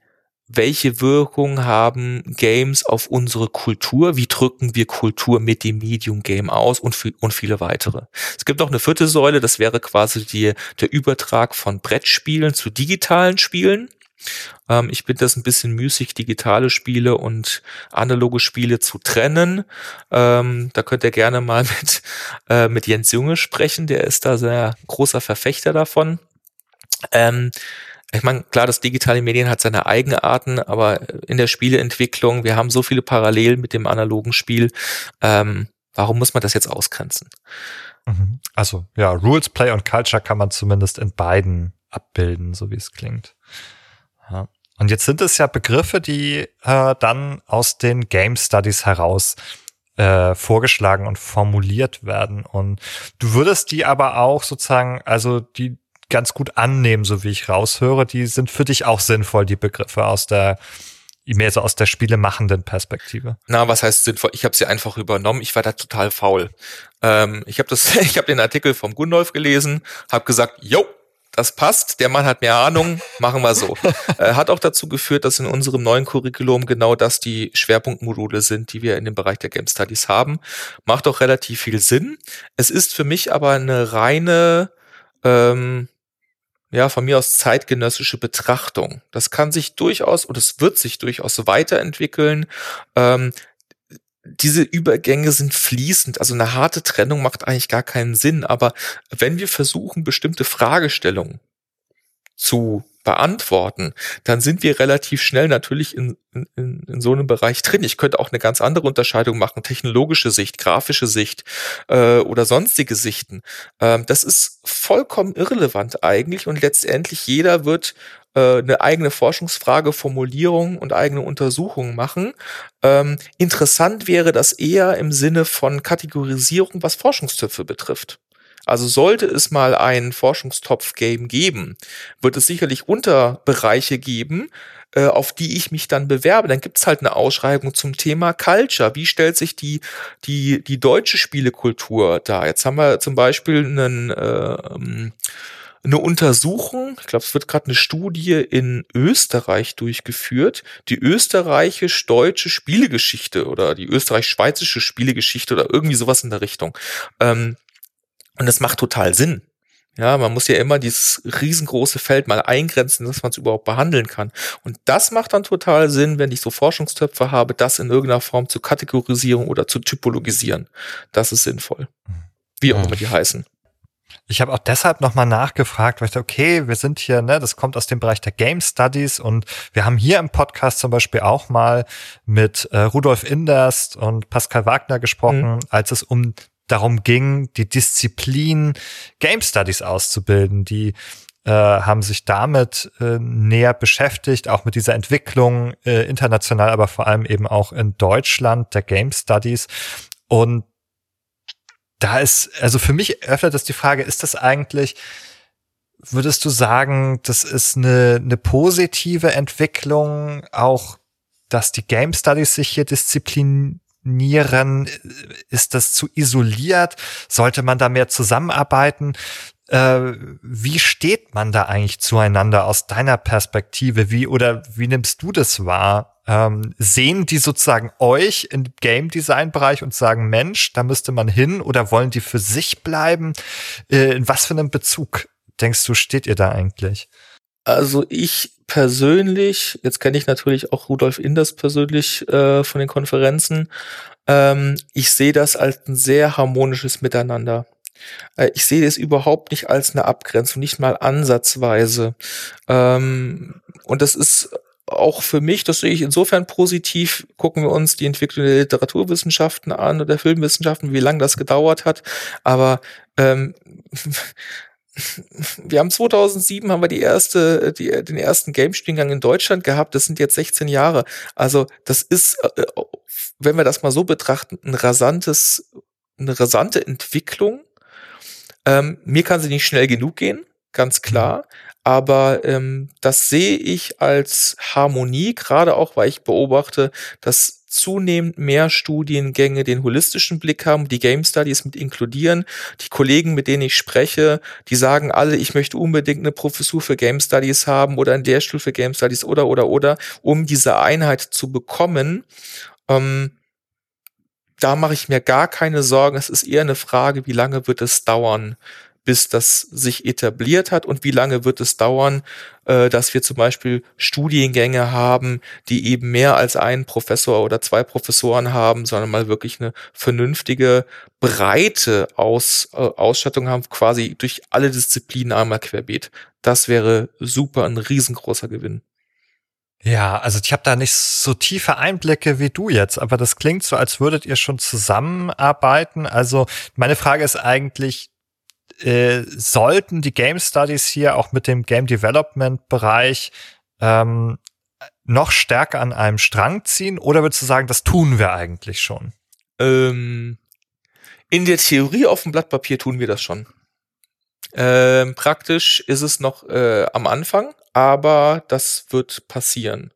welche Wirkung haben Games auf unsere Kultur, wie drücken wir Kultur mit dem Medium Game aus und, und viele weitere. Es gibt auch eine vierte Säule, das wäre quasi die, der Übertrag von Brettspielen zu digitalen Spielen. Ähm, ich bin das ein bisschen müßig, digitale Spiele und analoge Spiele zu trennen. Ähm, da könnt ihr gerne mal [laughs] mit, äh, mit Jens Junge sprechen, der ist da sehr großer Verfechter davon. Ähm, ich meine, klar, das digitale Medien hat seine Eigenarten, aber in der Spieleentwicklung, wir haben so viele Parallelen mit dem analogen Spiel. Ähm, warum muss man das jetzt ausgrenzen? Mhm. Also ja, Rules, Play und Culture kann man zumindest in beiden abbilden, so wie es klingt. Ja. Und jetzt sind es ja Begriffe, die äh, dann aus den Game Studies heraus äh, vorgeschlagen und formuliert werden. Und du würdest die aber auch sozusagen, also die ganz gut annehmen, so wie ich raushöre. Die sind für dich auch sinnvoll, die Begriffe aus der mehr so aus der spielemachenden Perspektive. Na, was heißt sinnvoll? Ich habe sie einfach übernommen. Ich war da total faul. Ähm, ich habe das, [laughs] ich habe den Artikel vom Gundolf gelesen, habe gesagt, yo, das passt. Der Mann hat mehr Ahnung, machen wir so. [laughs] äh, hat auch dazu geführt, dass in unserem neuen Curriculum genau das die Schwerpunktmodule sind, die wir in dem Bereich der Game Studies haben. Macht auch relativ viel Sinn. Es ist für mich aber eine reine ähm, ja, von mir aus zeitgenössische Betrachtung. Das kann sich durchaus und es wird sich durchaus weiterentwickeln. Ähm, diese Übergänge sind fließend, also eine harte Trennung macht eigentlich gar keinen Sinn. Aber wenn wir versuchen, bestimmte Fragestellungen zu beantworten, dann sind wir relativ schnell natürlich in, in, in so einem Bereich drin. Ich könnte auch eine ganz andere Unterscheidung machen, technologische Sicht, grafische Sicht äh, oder sonstige Sichten. Ähm, das ist vollkommen irrelevant eigentlich und letztendlich jeder wird äh, eine eigene Forschungsfrage, Formulierung und eigene Untersuchungen machen. Ähm, interessant wäre das eher im Sinne von Kategorisierung, was Forschungstöpfe betrifft. Also sollte es mal ein Forschungstopf-Game geben, wird es sicherlich Unterbereiche geben, äh, auf die ich mich dann bewerbe. Dann gibt's halt eine Ausschreibung zum Thema Culture. Wie stellt sich die, die, die deutsche Spielekultur dar? Jetzt haben wir zum Beispiel einen, äh, eine Untersuchung, ich glaube, es wird gerade eine Studie in Österreich durchgeführt, die österreichisch-deutsche Spielegeschichte oder die österreich-schweizische Spielegeschichte oder irgendwie sowas in der Richtung. Ähm, und das macht total Sinn. Ja, man muss ja immer dieses riesengroße Feld mal eingrenzen, dass man es überhaupt behandeln kann. Und das macht dann total Sinn, wenn ich so Forschungstöpfe habe, das in irgendeiner Form zu kategorisieren oder zu typologisieren. Das ist sinnvoll. Wie auch immer die heißen. Ich habe auch deshalb nochmal nachgefragt, weil ich dachte, okay, wir sind hier, ne, das kommt aus dem Bereich der Game Studies und wir haben hier im Podcast zum Beispiel auch mal mit äh, Rudolf Inderst und Pascal Wagner gesprochen, mhm. als es um darum ging, die Disziplin Game Studies auszubilden. Die äh, haben sich damit äh, näher beschäftigt, auch mit dieser Entwicklung äh, international, aber vor allem eben auch in Deutschland der Game Studies. Und da ist, also für mich öffnet das die Frage, ist das eigentlich, würdest du sagen, das ist eine, eine positive Entwicklung, auch dass die Game Studies sich hier disziplin Nieren? Ist das zu isoliert? Sollte man da mehr zusammenarbeiten? Äh, wie steht man da eigentlich zueinander aus deiner Perspektive? Wie oder wie nimmst du das wahr? Ähm, sehen die sozusagen euch im Game Design Bereich und sagen, Mensch, da müsste man hin oder wollen die für sich bleiben? Äh, in was für einem Bezug denkst du, steht ihr da eigentlich? Also ich persönlich, jetzt kenne ich natürlich auch Rudolf Inders persönlich äh, von den Konferenzen, ähm, ich sehe das als ein sehr harmonisches Miteinander. Äh, ich sehe es überhaupt nicht als eine Abgrenzung, nicht mal ansatzweise. Ähm, und das ist auch für mich, das sehe ich insofern positiv, gucken wir uns die Entwicklung der Literaturwissenschaften an oder der Filmwissenschaften, wie lange das gedauert hat. Aber ähm, [laughs] wir haben 2007 haben wir die erste, die, den ersten Game-Studiengang in Deutschland gehabt. Das sind jetzt 16 Jahre. Also das ist, äh, wenn wir das mal so betrachten, ein rasantes, eine rasante Entwicklung. Ähm, mir kann sie nicht schnell genug gehen, ganz klar. Aber ähm, das sehe ich als Harmonie, gerade auch, weil ich beobachte, dass zunehmend mehr Studiengänge den holistischen Blick haben, die Game Studies mit inkludieren. Die Kollegen, mit denen ich spreche, die sagen alle, ich möchte unbedingt eine Professur für Game Studies haben oder ein Lehrstuhl für Game Studies oder, oder, oder, um diese Einheit zu bekommen. Ähm, da mache ich mir gar keine Sorgen. Es ist eher eine Frage, wie lange wird es dauern, bis das sich etabliert hat und wie lange wird es dauern, äh, dass wir zum Beispiel Studiengänge haben, die eben mehr als einen Professor oder zwei Professoren haben, sondern mal wirklich eine vernünftige, breite Aus, äh, Ausstattung haben, quasi durch alle Disziplinen einmal querbeet. Das wäre super, ein riesengroßer Gewinn. Ja, also ich habe da nicht so tiefe Einblicke wie du jetzt, aber das klingt so, als würdet ihr schon zusammenarbeiten. Also meine Frage ist eigentlich, äh, sollten die Game Studies hier auch mit dem Game Development Bereich ähm, noch stärker an einem Strang ziehen oder würdest du sagen, das tun wir eigentlich schon? Ähm, in der Theorie auf dem Blatt Papier tun wir das schon. Ähm, praktisch ist es noch äh, am Anfang, aber das wird passieren.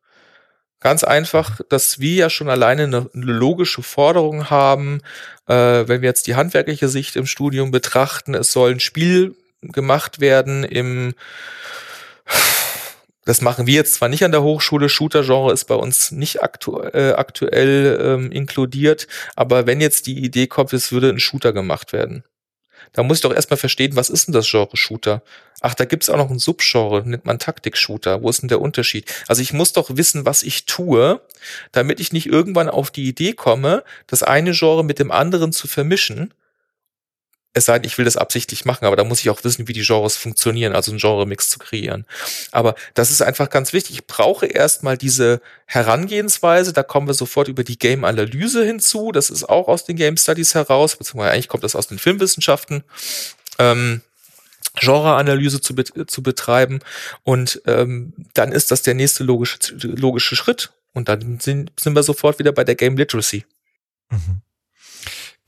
Ganz einfach, dass wir ja schon alleine eine, eine logische Forderung haben, äh, wenn wir jetzt die handwerkliche Sicht im Studium betrachten, es soll ein Spiel gemacht werden im das machen wir jetzt zwar nicht an der Hochschule, Shooter-Genre ist bei uns nicht aktu äh, aktuell ähm, inkludiert, aber wenn jetzt die Idee kommt, es würde ein Shooter gemacht werden, da muss ich doch erstmal verstehen, was ist denn das Genre Shooter? Ach, da gibt's auch noch ein Subgenre, nennt man Taktik-Shooter. Wo ist denn der Unterschied? Also ich muss doch wissen, was ich tue, damit ich nicht irgendwann auf die Idee komme, das eine Genre mit dem anderen zu vermischen. Es sei denn, ich will das absichtlich machen, aber da muss ich auch wissen, wie die Genres funktionieren, also einen Genre-Mix zu kreieren. Aber das ist einfach ganz wichtig. Ich brauche erstmal diese Herangehensweise. Da kommen wir sofort über die Game-Analyse hinzu. Das ist auch aus den Game Studies heraus, beziehungsweise eigentlich kommt das aus den Filmwissenschaften. Ähm, Genreanalyse zu, zu betreiben und ähm, dann ist das der nächste logische, logische Schritt und dann sind, sind wir sofort wieder bei der Game Literacy. Mhm.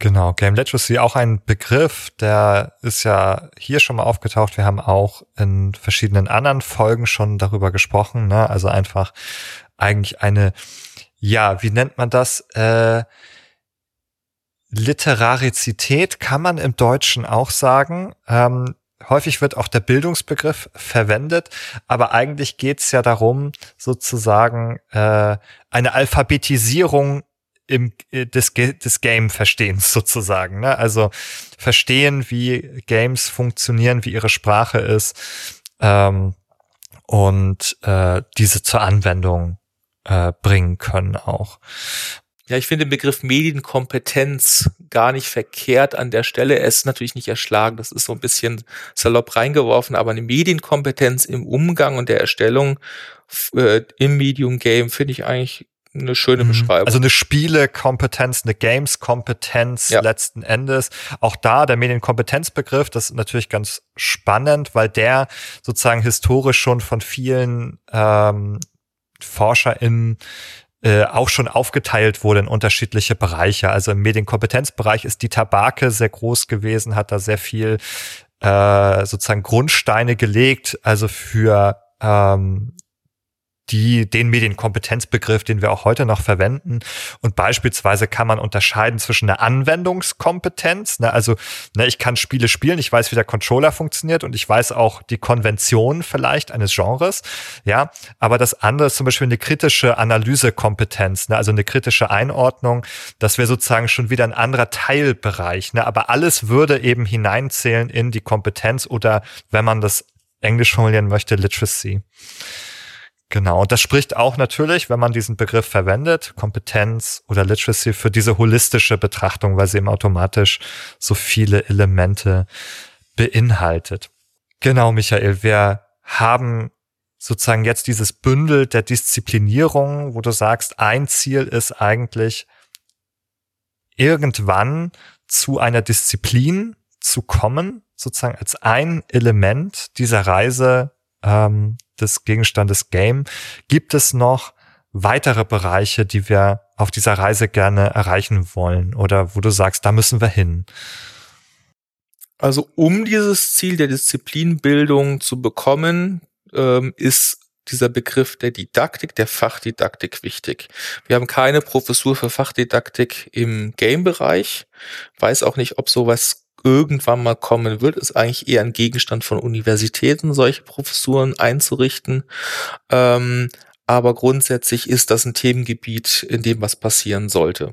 Genau, Game Literacy auch ein Begriff, der ist ja hier schon mal aufgetaucht. Wir haben auch in verschiedenen anderen Folgen schon darüber gesprochen. Ne? Also einfach eigentlich eine, ja, wie nennt man das? Äh, Literarizität kann man im Deutschen auch sagen. Ähm, häufig wird auch der Bildungsbegriff verwendet, aber eigentlich geht's ja darum, sozusagen äh, eine Alphabetisierung im, äh, des, des Game-Verstehens [laughs] sozusagen. Ne? Also verstehen, wie Games funktionieren, wie ihre Sprache ist ähm, und äh, diese zur Anwendung äh, bringen können auch. Ja, ich finde den Begriff Medienkompetenz gar nicht verkehrt an der Stelle. Er ist natürlich nicht erschlagen, das ist so ein bisschen salopp reingeworfen, aber eine Medienkompetenz im Umgang und der Erstellung äh, im Medium Game finde ich eigentlich eine schöne mhm. Beschreibung. Also eine Spielekompetenz, eine Games-Kompetenz ja. letzten Endes. Auch da der Medienkompetenzbegriff, das ist natürlich ganz spannend, weil der sozusagen historisch schon von vielen ähm, ForscherInnen äh, auch schon aufgeteilt wurde in unterschiedliche Bereiche. Also im Medienkompetenzbereich ist die Tabake sehr groß gewesen, hat da sehr viel äh, sozusagen Grundsteine gelegt, also für ähm, die, den Medienkompetenzbegriff, den wir auch heute noch verwenden. Und beispielsweise kann man unterscheiden zwischen einer Anwendungskompetenz, ne, also ne, ich kann Spiele spielen, ich weiß, wie der Controller funktioniert und ich weiß auch die Konvention vielleicht eines Genres, ja, aber das andere ist zum Beispiel eine kritische Analysekompetenz, ne, also eine kritische Einordnung, das wäre sozusagen schon wieder ein anderer Teilbereich, ne, aber alles würde eben hineinzählen in die Kompetenz oder wenn man das Englisch formulieren möchte, Literacy. Genau, und das spricht auch natürlich, wenn man diesen Begriff verwendet, Kompetenz oder Literacy, für diese holistische Betrachtung, weil sie eben automatisch so viele Elemente beinhaltet. Genau, Michael, wir haben sozusagen jetzt dieses Bündel der Disziplinierung, wo du sagst, ein Ziel ist eigentlich irgendwann zu einer Disziplin zu kommen, sozusagen als ein Element dieser Reise ähm, des Gegenstandes Game. Gibt es noch weitere Bereiche, die wir auf dieser Reise gerne erreichen wollen oder wo du sagst, da müssen wir hin? Also um dieses Ziel der Disziplinbildung zu bekommen, ähm, ist dieser Begriff der Didaktik, der Fachdidaktik wichtig. Wir haben keine Professur für Fachdidaktik im Game-Bereich. Weiß auch nicht, ob sowas irgendwann mal kommen wird, ist eigentlich eher ein Gegenstand von Universitäten, solche Professuren einzurichten. Ähm, aber grundsätzlich ist das ein Themengebiet, in dem was passieren sollte.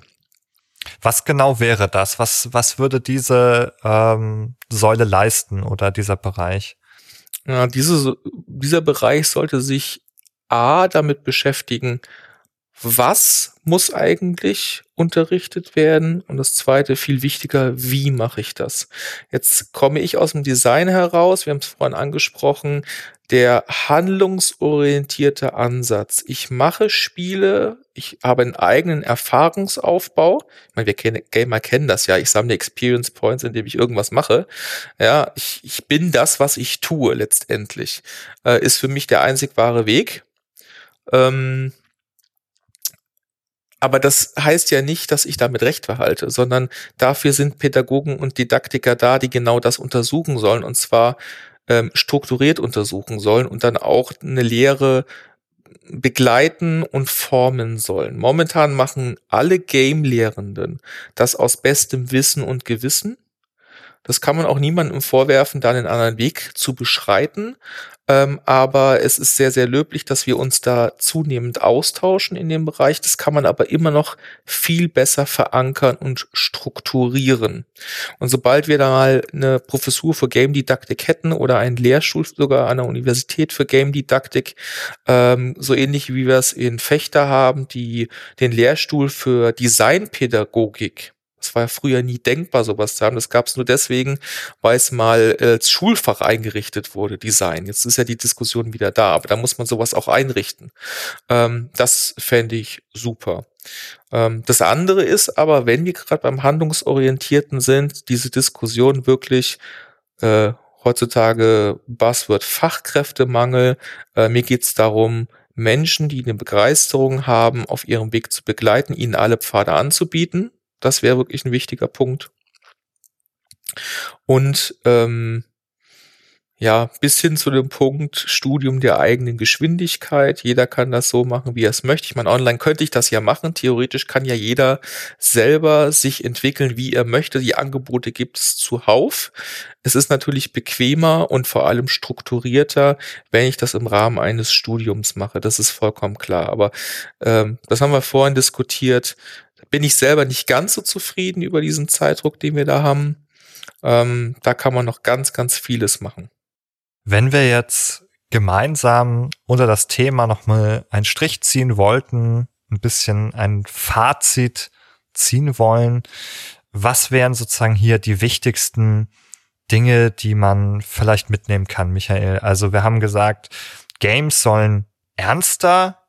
Was genau wäre das? Was, was würde diese ähm, Säule leisten oder dieser Bereich? Ja, diese, dieser Bereich sollte sich A damit beschäftigen, was muss eigentlich unterrichtet werden? Und das zweite, viel wichtiger, wie mache ich das? Jetzt komme ich aus dem Design heraus, wir haben es vorhin angesprochen, der handlungsorientierte Ansatz. Ich mache Spiele, ich habe einen eigenen Erfahrungsaufbau. Ich meine, wir kennen, Gamer kennen das ja. Ich sammle Experience Points, indem ich irgendwas mache. Ja, ich, ich bin das, was ich tue letztendlich. Äh, ist für mich der einzig wahre Weg. Ähm, aber das heißt ja nicht, dass ich damit Recht verhalte, sondern dafür sind Pädagogen und Didaktiker da, die genau das untersuchen sollen und zwar ähm, strukturiert untersuchen sollen und dann auch eine Lehre begleiten und formen sollen. Momentan machen alle Game-Lehrenden das aus bestem Wissen und Gewissen. Das kann man auch niemandem vorwerfen, da einen anderen Weg zu beschreiten. Ähm, aber es ist sehr, sehr löblich, dass wir uns da zunehmend austauschen in dem Bereich. Das kann man aber immer noch viel besser verankern und strukturieren. Und sobald wir da mal eine Professur für Game Didaktik hätten oder einen Lehrstuhl sogar an der Universität für Game Didaktik, ähm, so ähnlich wie wir es in Fechter haben, die den Lehrstuhl für Designpädagogik Das war ja früher nie denkbar, sowas zu haben. Das gab es nur deswegen, weil es mal als Schulfach eingerichtet wurde, Design. Jetzt ist ja die Diskussion wieder da, aber da muss man sowas auch einrichten. Ähm, das fände ich super. Ähm, das andere ist aber, wenn wir gerade beim Handlungsorientierten sind, diese Diskussion wirklich äh, heutzutage Buzzword Fachkräftemangel. Äh, mir geht es darum, Menschen, die eine Begeisterung haben, auf ihrem Weg zu begleiten, ihnen alle Pfade anzubieten. Das wäre wirklich ein wichtiger Punkt. Und ähm, ja, bis hin zu dem Punkt Studium der eigenen Geschwindigkeit. Jeder kann das so machen, wie er es möchte. Ich meine, online könnte ich das ja machen. Theoretisch kann ja jeder selber sich entwickeln, wie er möchte. Die Angebote gibt es zuhauf. Es ist natürlich bequemer und vor allem strukturierter, wenn ich das im Rahmen eines Studiums mache. Das ist vollkommen klar. Aber ähm, das haben wir vorhin diskutiert. Bin ich selber nicht ganz so zufrieden über diesen Zeitdruck, den wir da haben. Ähm, da kann man noch ganz, ganz vieles machen. Wenn wir jetzt gemeinsam unter das Thema nochmal einen Strich ziehen wollten, ein bisschen ein Fazit ziehen wollen, was wären sozusagen hier die wichtigsten Dinge, die man vielleicht mitnehmen kann, Michael? Also wir haben gesagt, Games sollen ernster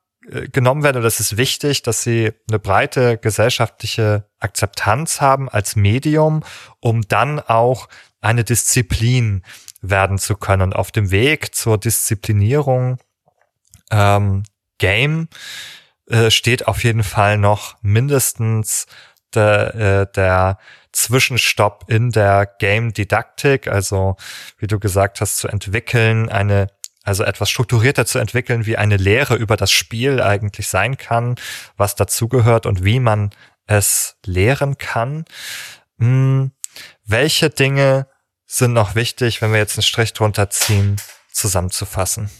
genommen werden oder es ist wichtig, dass sie eine breite gesellschaftliche Akzeptanz haben als Medium, um dann auch eine Disziplin werden zu können. Auf dem Weg zur Disziplinierung ähm, Game äh, steht auf jeden Fall noch mindestens der, äh, der Zwischenstopp in der Game-Didaktik, also wie du gesagt hast, zu entwickeln, eine also etwas strukturierter zu entwickeln, wie eine Lehre über das Spiel eigentlich sein kann, was dazugehört und wie man es lehren kann. Hm, welche Dinge sind noch wichtig, wenn wir jetzt einen Strich drunter ziehen, zusammenzufassen?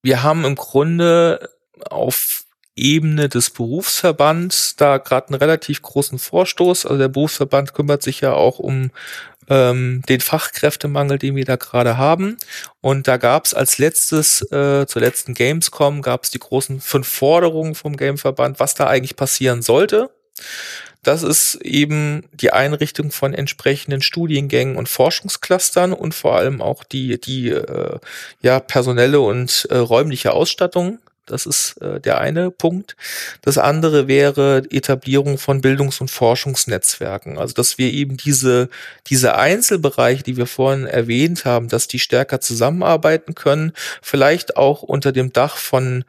Wir haben im Grunde auf Ebene des Berufsverbands da gerade einen relativ großen Vorstoß. Also der Berufsverband kümmert sich ja auch um ähm, den Fachkräftemangel, den wir da gerade haben. Und da gab es als letztes, äh, zur letzten Gamescom, gab es die großen fünf Forderungen vom Gameverband, was da eigentlich passieren sollte. Das ist eben die Einrichtung von entsprechenden Studiengängen und Forschungsclustern und vor allem auch die, die äh, ja, personelle und äh, räumliche Ausstattung. Das ist äh, der eine Punkt. Das andere wäre Etablierung von Bildungs- und Forschungsnetzwerken. Also, dass wir eben diese, diese Einzelbereiche, die wir vorhin erwähnt haben, dass die stärker zusammenarbeiten können, vielleicht auch unter dem Dach von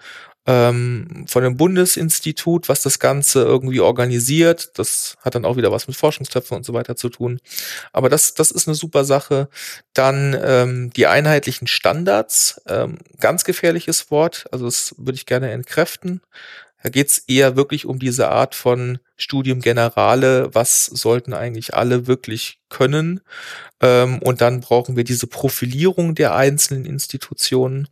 ähm, von dem Bundesinstitut, was das Ganze irgendwie organisiert. Das hat dann auch wieder was mit Forschungstöpfen und so weiter zu tun. Aber das, das ist eine super Sache. Dann ähm, die einheitlichen Standards, ähm, ganz gefährliches Wort, also das würde ich gerne entkräften. Da geht's eher wirklich um diese Art von Studium Generale, was sollten eigentlich alle wirklich können. Ähm, und dann brauchen wir diese Profilierung der einzelnen Institutionen.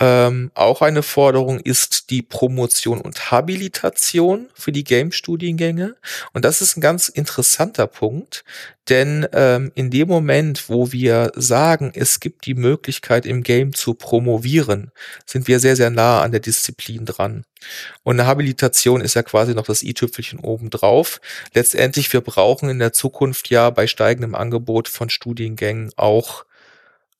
Ähm, auch eine Forderung ist die Promotion und Habilitation für die Game-Studiengänge. Und das ist ein ganz interessanter Punkt, denn ähm, in dem Moment, wo wir sagen, es gibt die Möglichkeit im Game zu promovieren, sind wir sehr, sehr nah an der Disziplin dran. Und eine Habilitation ist ja quasi noch das i-Tüpfelchen obendrauf. Letztendlich, wir brauchen in der Zukunft ja bei steigendem Angebot von Studiengängen auch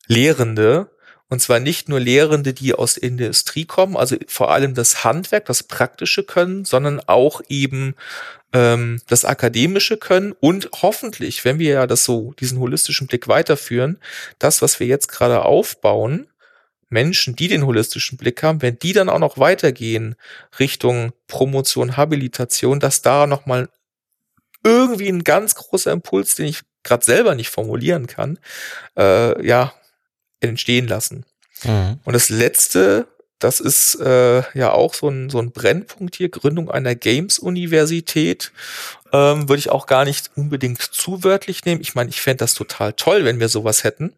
Lehrende, und zwar nicht nur Lehrende, die aus der Industrie kommen, also vor allem das Handwerk, das Praktische können, sondern auch eben ähm, das akademische können und hoffentlich, wenn wir ja das so, diesen holistischen Blick weiterführen, das, was wir jetzt gerade aufbauen, Menschen, die den holistischen Blick haben, wenn die dann auch noch weitergehen Richtung Promotion, Habilitation, dass da nochmal irgendwie ein ganz großer Impuls, den ich gerade selber nicht formulieren kann, äh, ja, entstehen lassen. Mhm. Und das letzte, das ist äh, ja auch so ein, so ein Brennpunkt hier, Gründung einer Games-Universität. Ähm, Würde ich auch gar nicht unbedingt zu wörtlich nehmen. Ich meine, ich fände das total toll, wenn wir sowas hätten.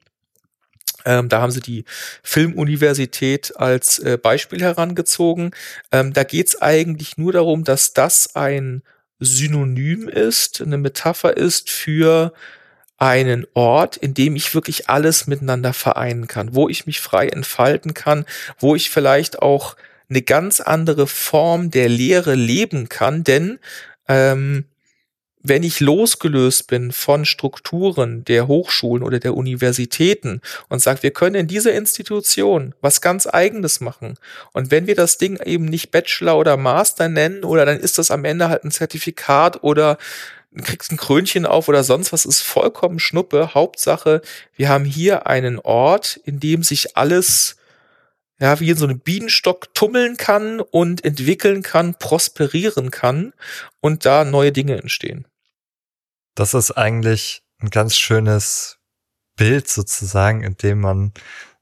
Ähm, da haben sie die Filmuniversität als äh, Beispiel herangezogen. Ähm, da geht es eigentlich nur darum, dass das ein Synonym ist, eine Metapher ist für einen Ort, in dem ich wirklich alles miteinander vereinen kann, wo ich mich frei entfalten kann, wo ich vielleicht auch eine ganz andere Form der Lehre leben kann, denn ähm, wenn ich losgelöst bin von Strukturen der Hochschulen oder der Universitäten und sage, wir können in dieser Institution was ganz eigenes machen. Und wenn wir das Ding eben nicht Bachelor oder Master nennen oder dann ist das am Ende halt ein Zertifikat oder kriegst ein Krönchen auf oder sonst was, ist vollkommen Schnuppe. Hauptsache, wir haben hier einen Ort, in dem sich alles ja, wie in so einem Bienenstock tummeln kann und entwickeln kann, prosperieren kann und da neue Dinge entstehen. Das ist eigentlich ein ganz schönes Bild sozusagen, in dem man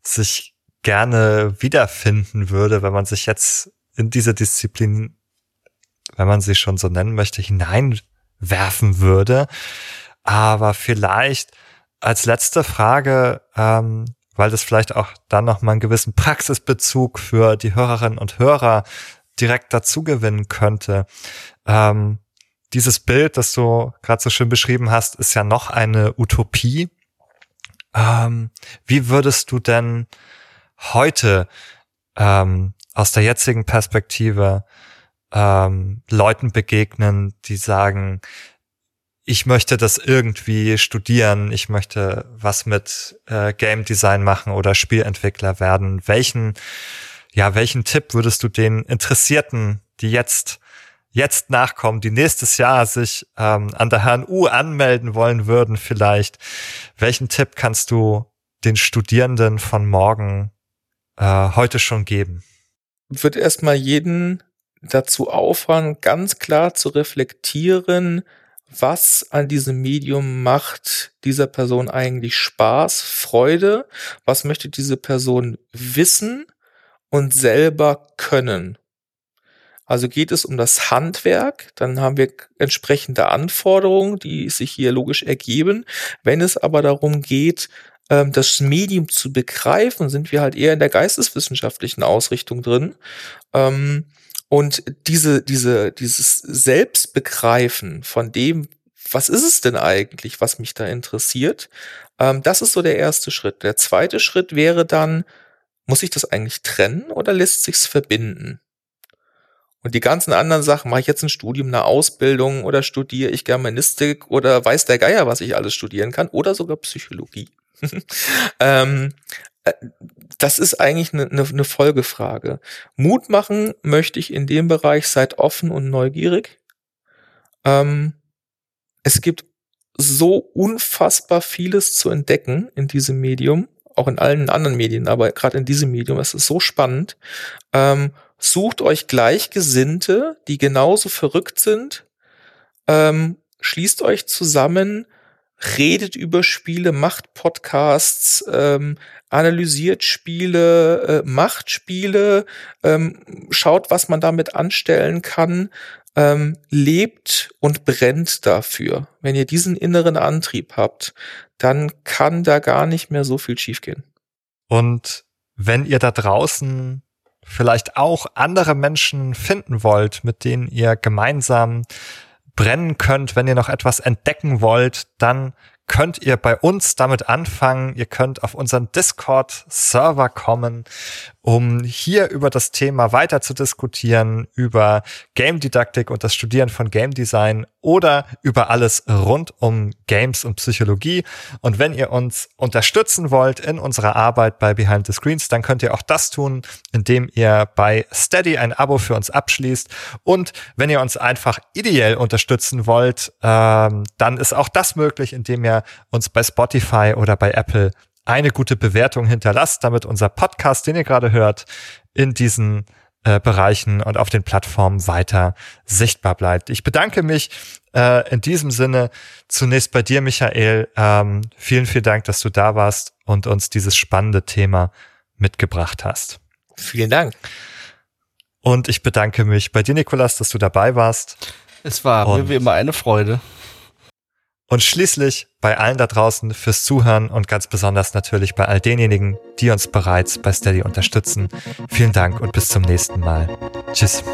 sich gerne wiederfinden würde, wenn man sich jetzt in diese Disziplin, wenn man sie schon so nennen möchte, hineinwerfen würde. Aber vielleicht als letzte Frage, ähm, weil das vielleicht auch dann noch mal einen gewissen Praxisbezug für die Hörerinnen und Hörer direkt dazu gewinnen könnte. Ähm, dieses Bild, das du gerade so schön beschrieben hast, ist ja noch eine Utopie. Ähm, wie würdest du denn heute ähm, aus der jetzigen Perspektive ähm, Leuten begegnen, die sagen, ich möchte das irgendwie studieren, ich möchte was mit äh, Game Design machen oder Spielentwickler werden. Welchen, ja, welchen Tipp würdest du den Interessierten, die jetzt jetzt nachkommen, die nächstes Jahr sich ähm, an der HNU anmelden wollen würden, vielleicht, welchen Tipp kannst du den Studierenden von morgen äh, heute schon geben? Wird erstmal jeden dazu auffahren, ganz klar zu reflektieren, was an diesem Medium macht dieser Person eigentlich Spaß, Freude, was möchte diese Person wissen und selber können. Also geht es um das Handwerk, dann haben wir entsprechende Anforderungen, die sich hier logisch ergeben. Wenn es aber darum geht, ähm, das Medium zu begreifen, sind wir halt eher in der geisteswissenschaftlichen Ausrichtung drin. Und diese, diese, dieses Selbstbegreifen von dem, was ist es denn eigentlich, was mich da interessiert, ähm, das ist so der erste Schritt. Der zweite Schritt wäre dann, muss ich das eigentlich trennen oder lässt sich's verbinden? Und die ganzen anderen Sachen, mache ich jetzt ein Studium, eine Ausbildung oder studiere ich Germanistik oder weiß der Geier, was ich alles studieren kann oder sogar Psychologie. [laughs] ähm, äh, das ist eigentlich eine, eine, eine Folgefrage. Mut machen möchte ich in dem Bereich, seid offen und neugierig. Ähm, es gibt so unfassbar vieles zu entdecken in diesem Medium, auch in allen anderen Medien, aber gerade in diesem Medium, es ist so spannend. Ähm, sucht euch Gleichgesinnte, die genauso verrückt sind, ähm, schließt euch zusammen, redet über Spiele, macht Podcasts, ähm, analysiert Spiele, äh, macht Spiele, ähm, schaut, was man damit anstellen kann, ähm, lebt und brennt dafür. Wenn ihr diesen inneren Antrieb habt, dann kann da gar nicht mehr so viel schiefgehen. Und wenn ihr da draußen vielleicht auch andere Menschen finden wollt, mit denen ihr gemeinsam brennen könnt, wenn ihr noch etwas entdecken wollt, dann könnt ihr bei uns damit anfangen. Ihr könnt auf unseren Discord-Server kommen, um hier über das Thema weiter zu diskutieren, über Game Didaktik und das Studieren von Game Design oder über alles rund um Games und Psychologie. Und wenn ihr uns unterstützen wollt in unserer Arbeit bei Behind the Screens, dann könnt ihr auch das tun, indem ihr bei Steady ein Abo für uns abschließt. Und wenn ihr uns einfach ideell unterstützen wollt, ähm, dann ist auch das möglich, indem ihr uns bei Spotify oder bei Apple eine gute Bewertung hinterlasst, damit unser Podcast, den ihr gerade hört, in diesen äh, Bereichen und auf den Plattformen weiter sichtbar bleibt. Ich bedanke mich äh, in diesem Sinne zunächst bei dir, Michael. Ähm, vielen, vielen Dank, dass du da warst und uns dieses spannende Thema mitgebracht hast. Vielen Dank. Und ich bedanke mich bei dir, Nikolas, dass du dabei warst. Es war und mir wie immer eine Freude. Und schließlich bei allen da draußen fürs Zuhören und ganz besonders natürlich bei all denjenigen, die uns bereits bei Steady unterstützen. Vielen Dank und bis zum nächsten Mal. Tschüss.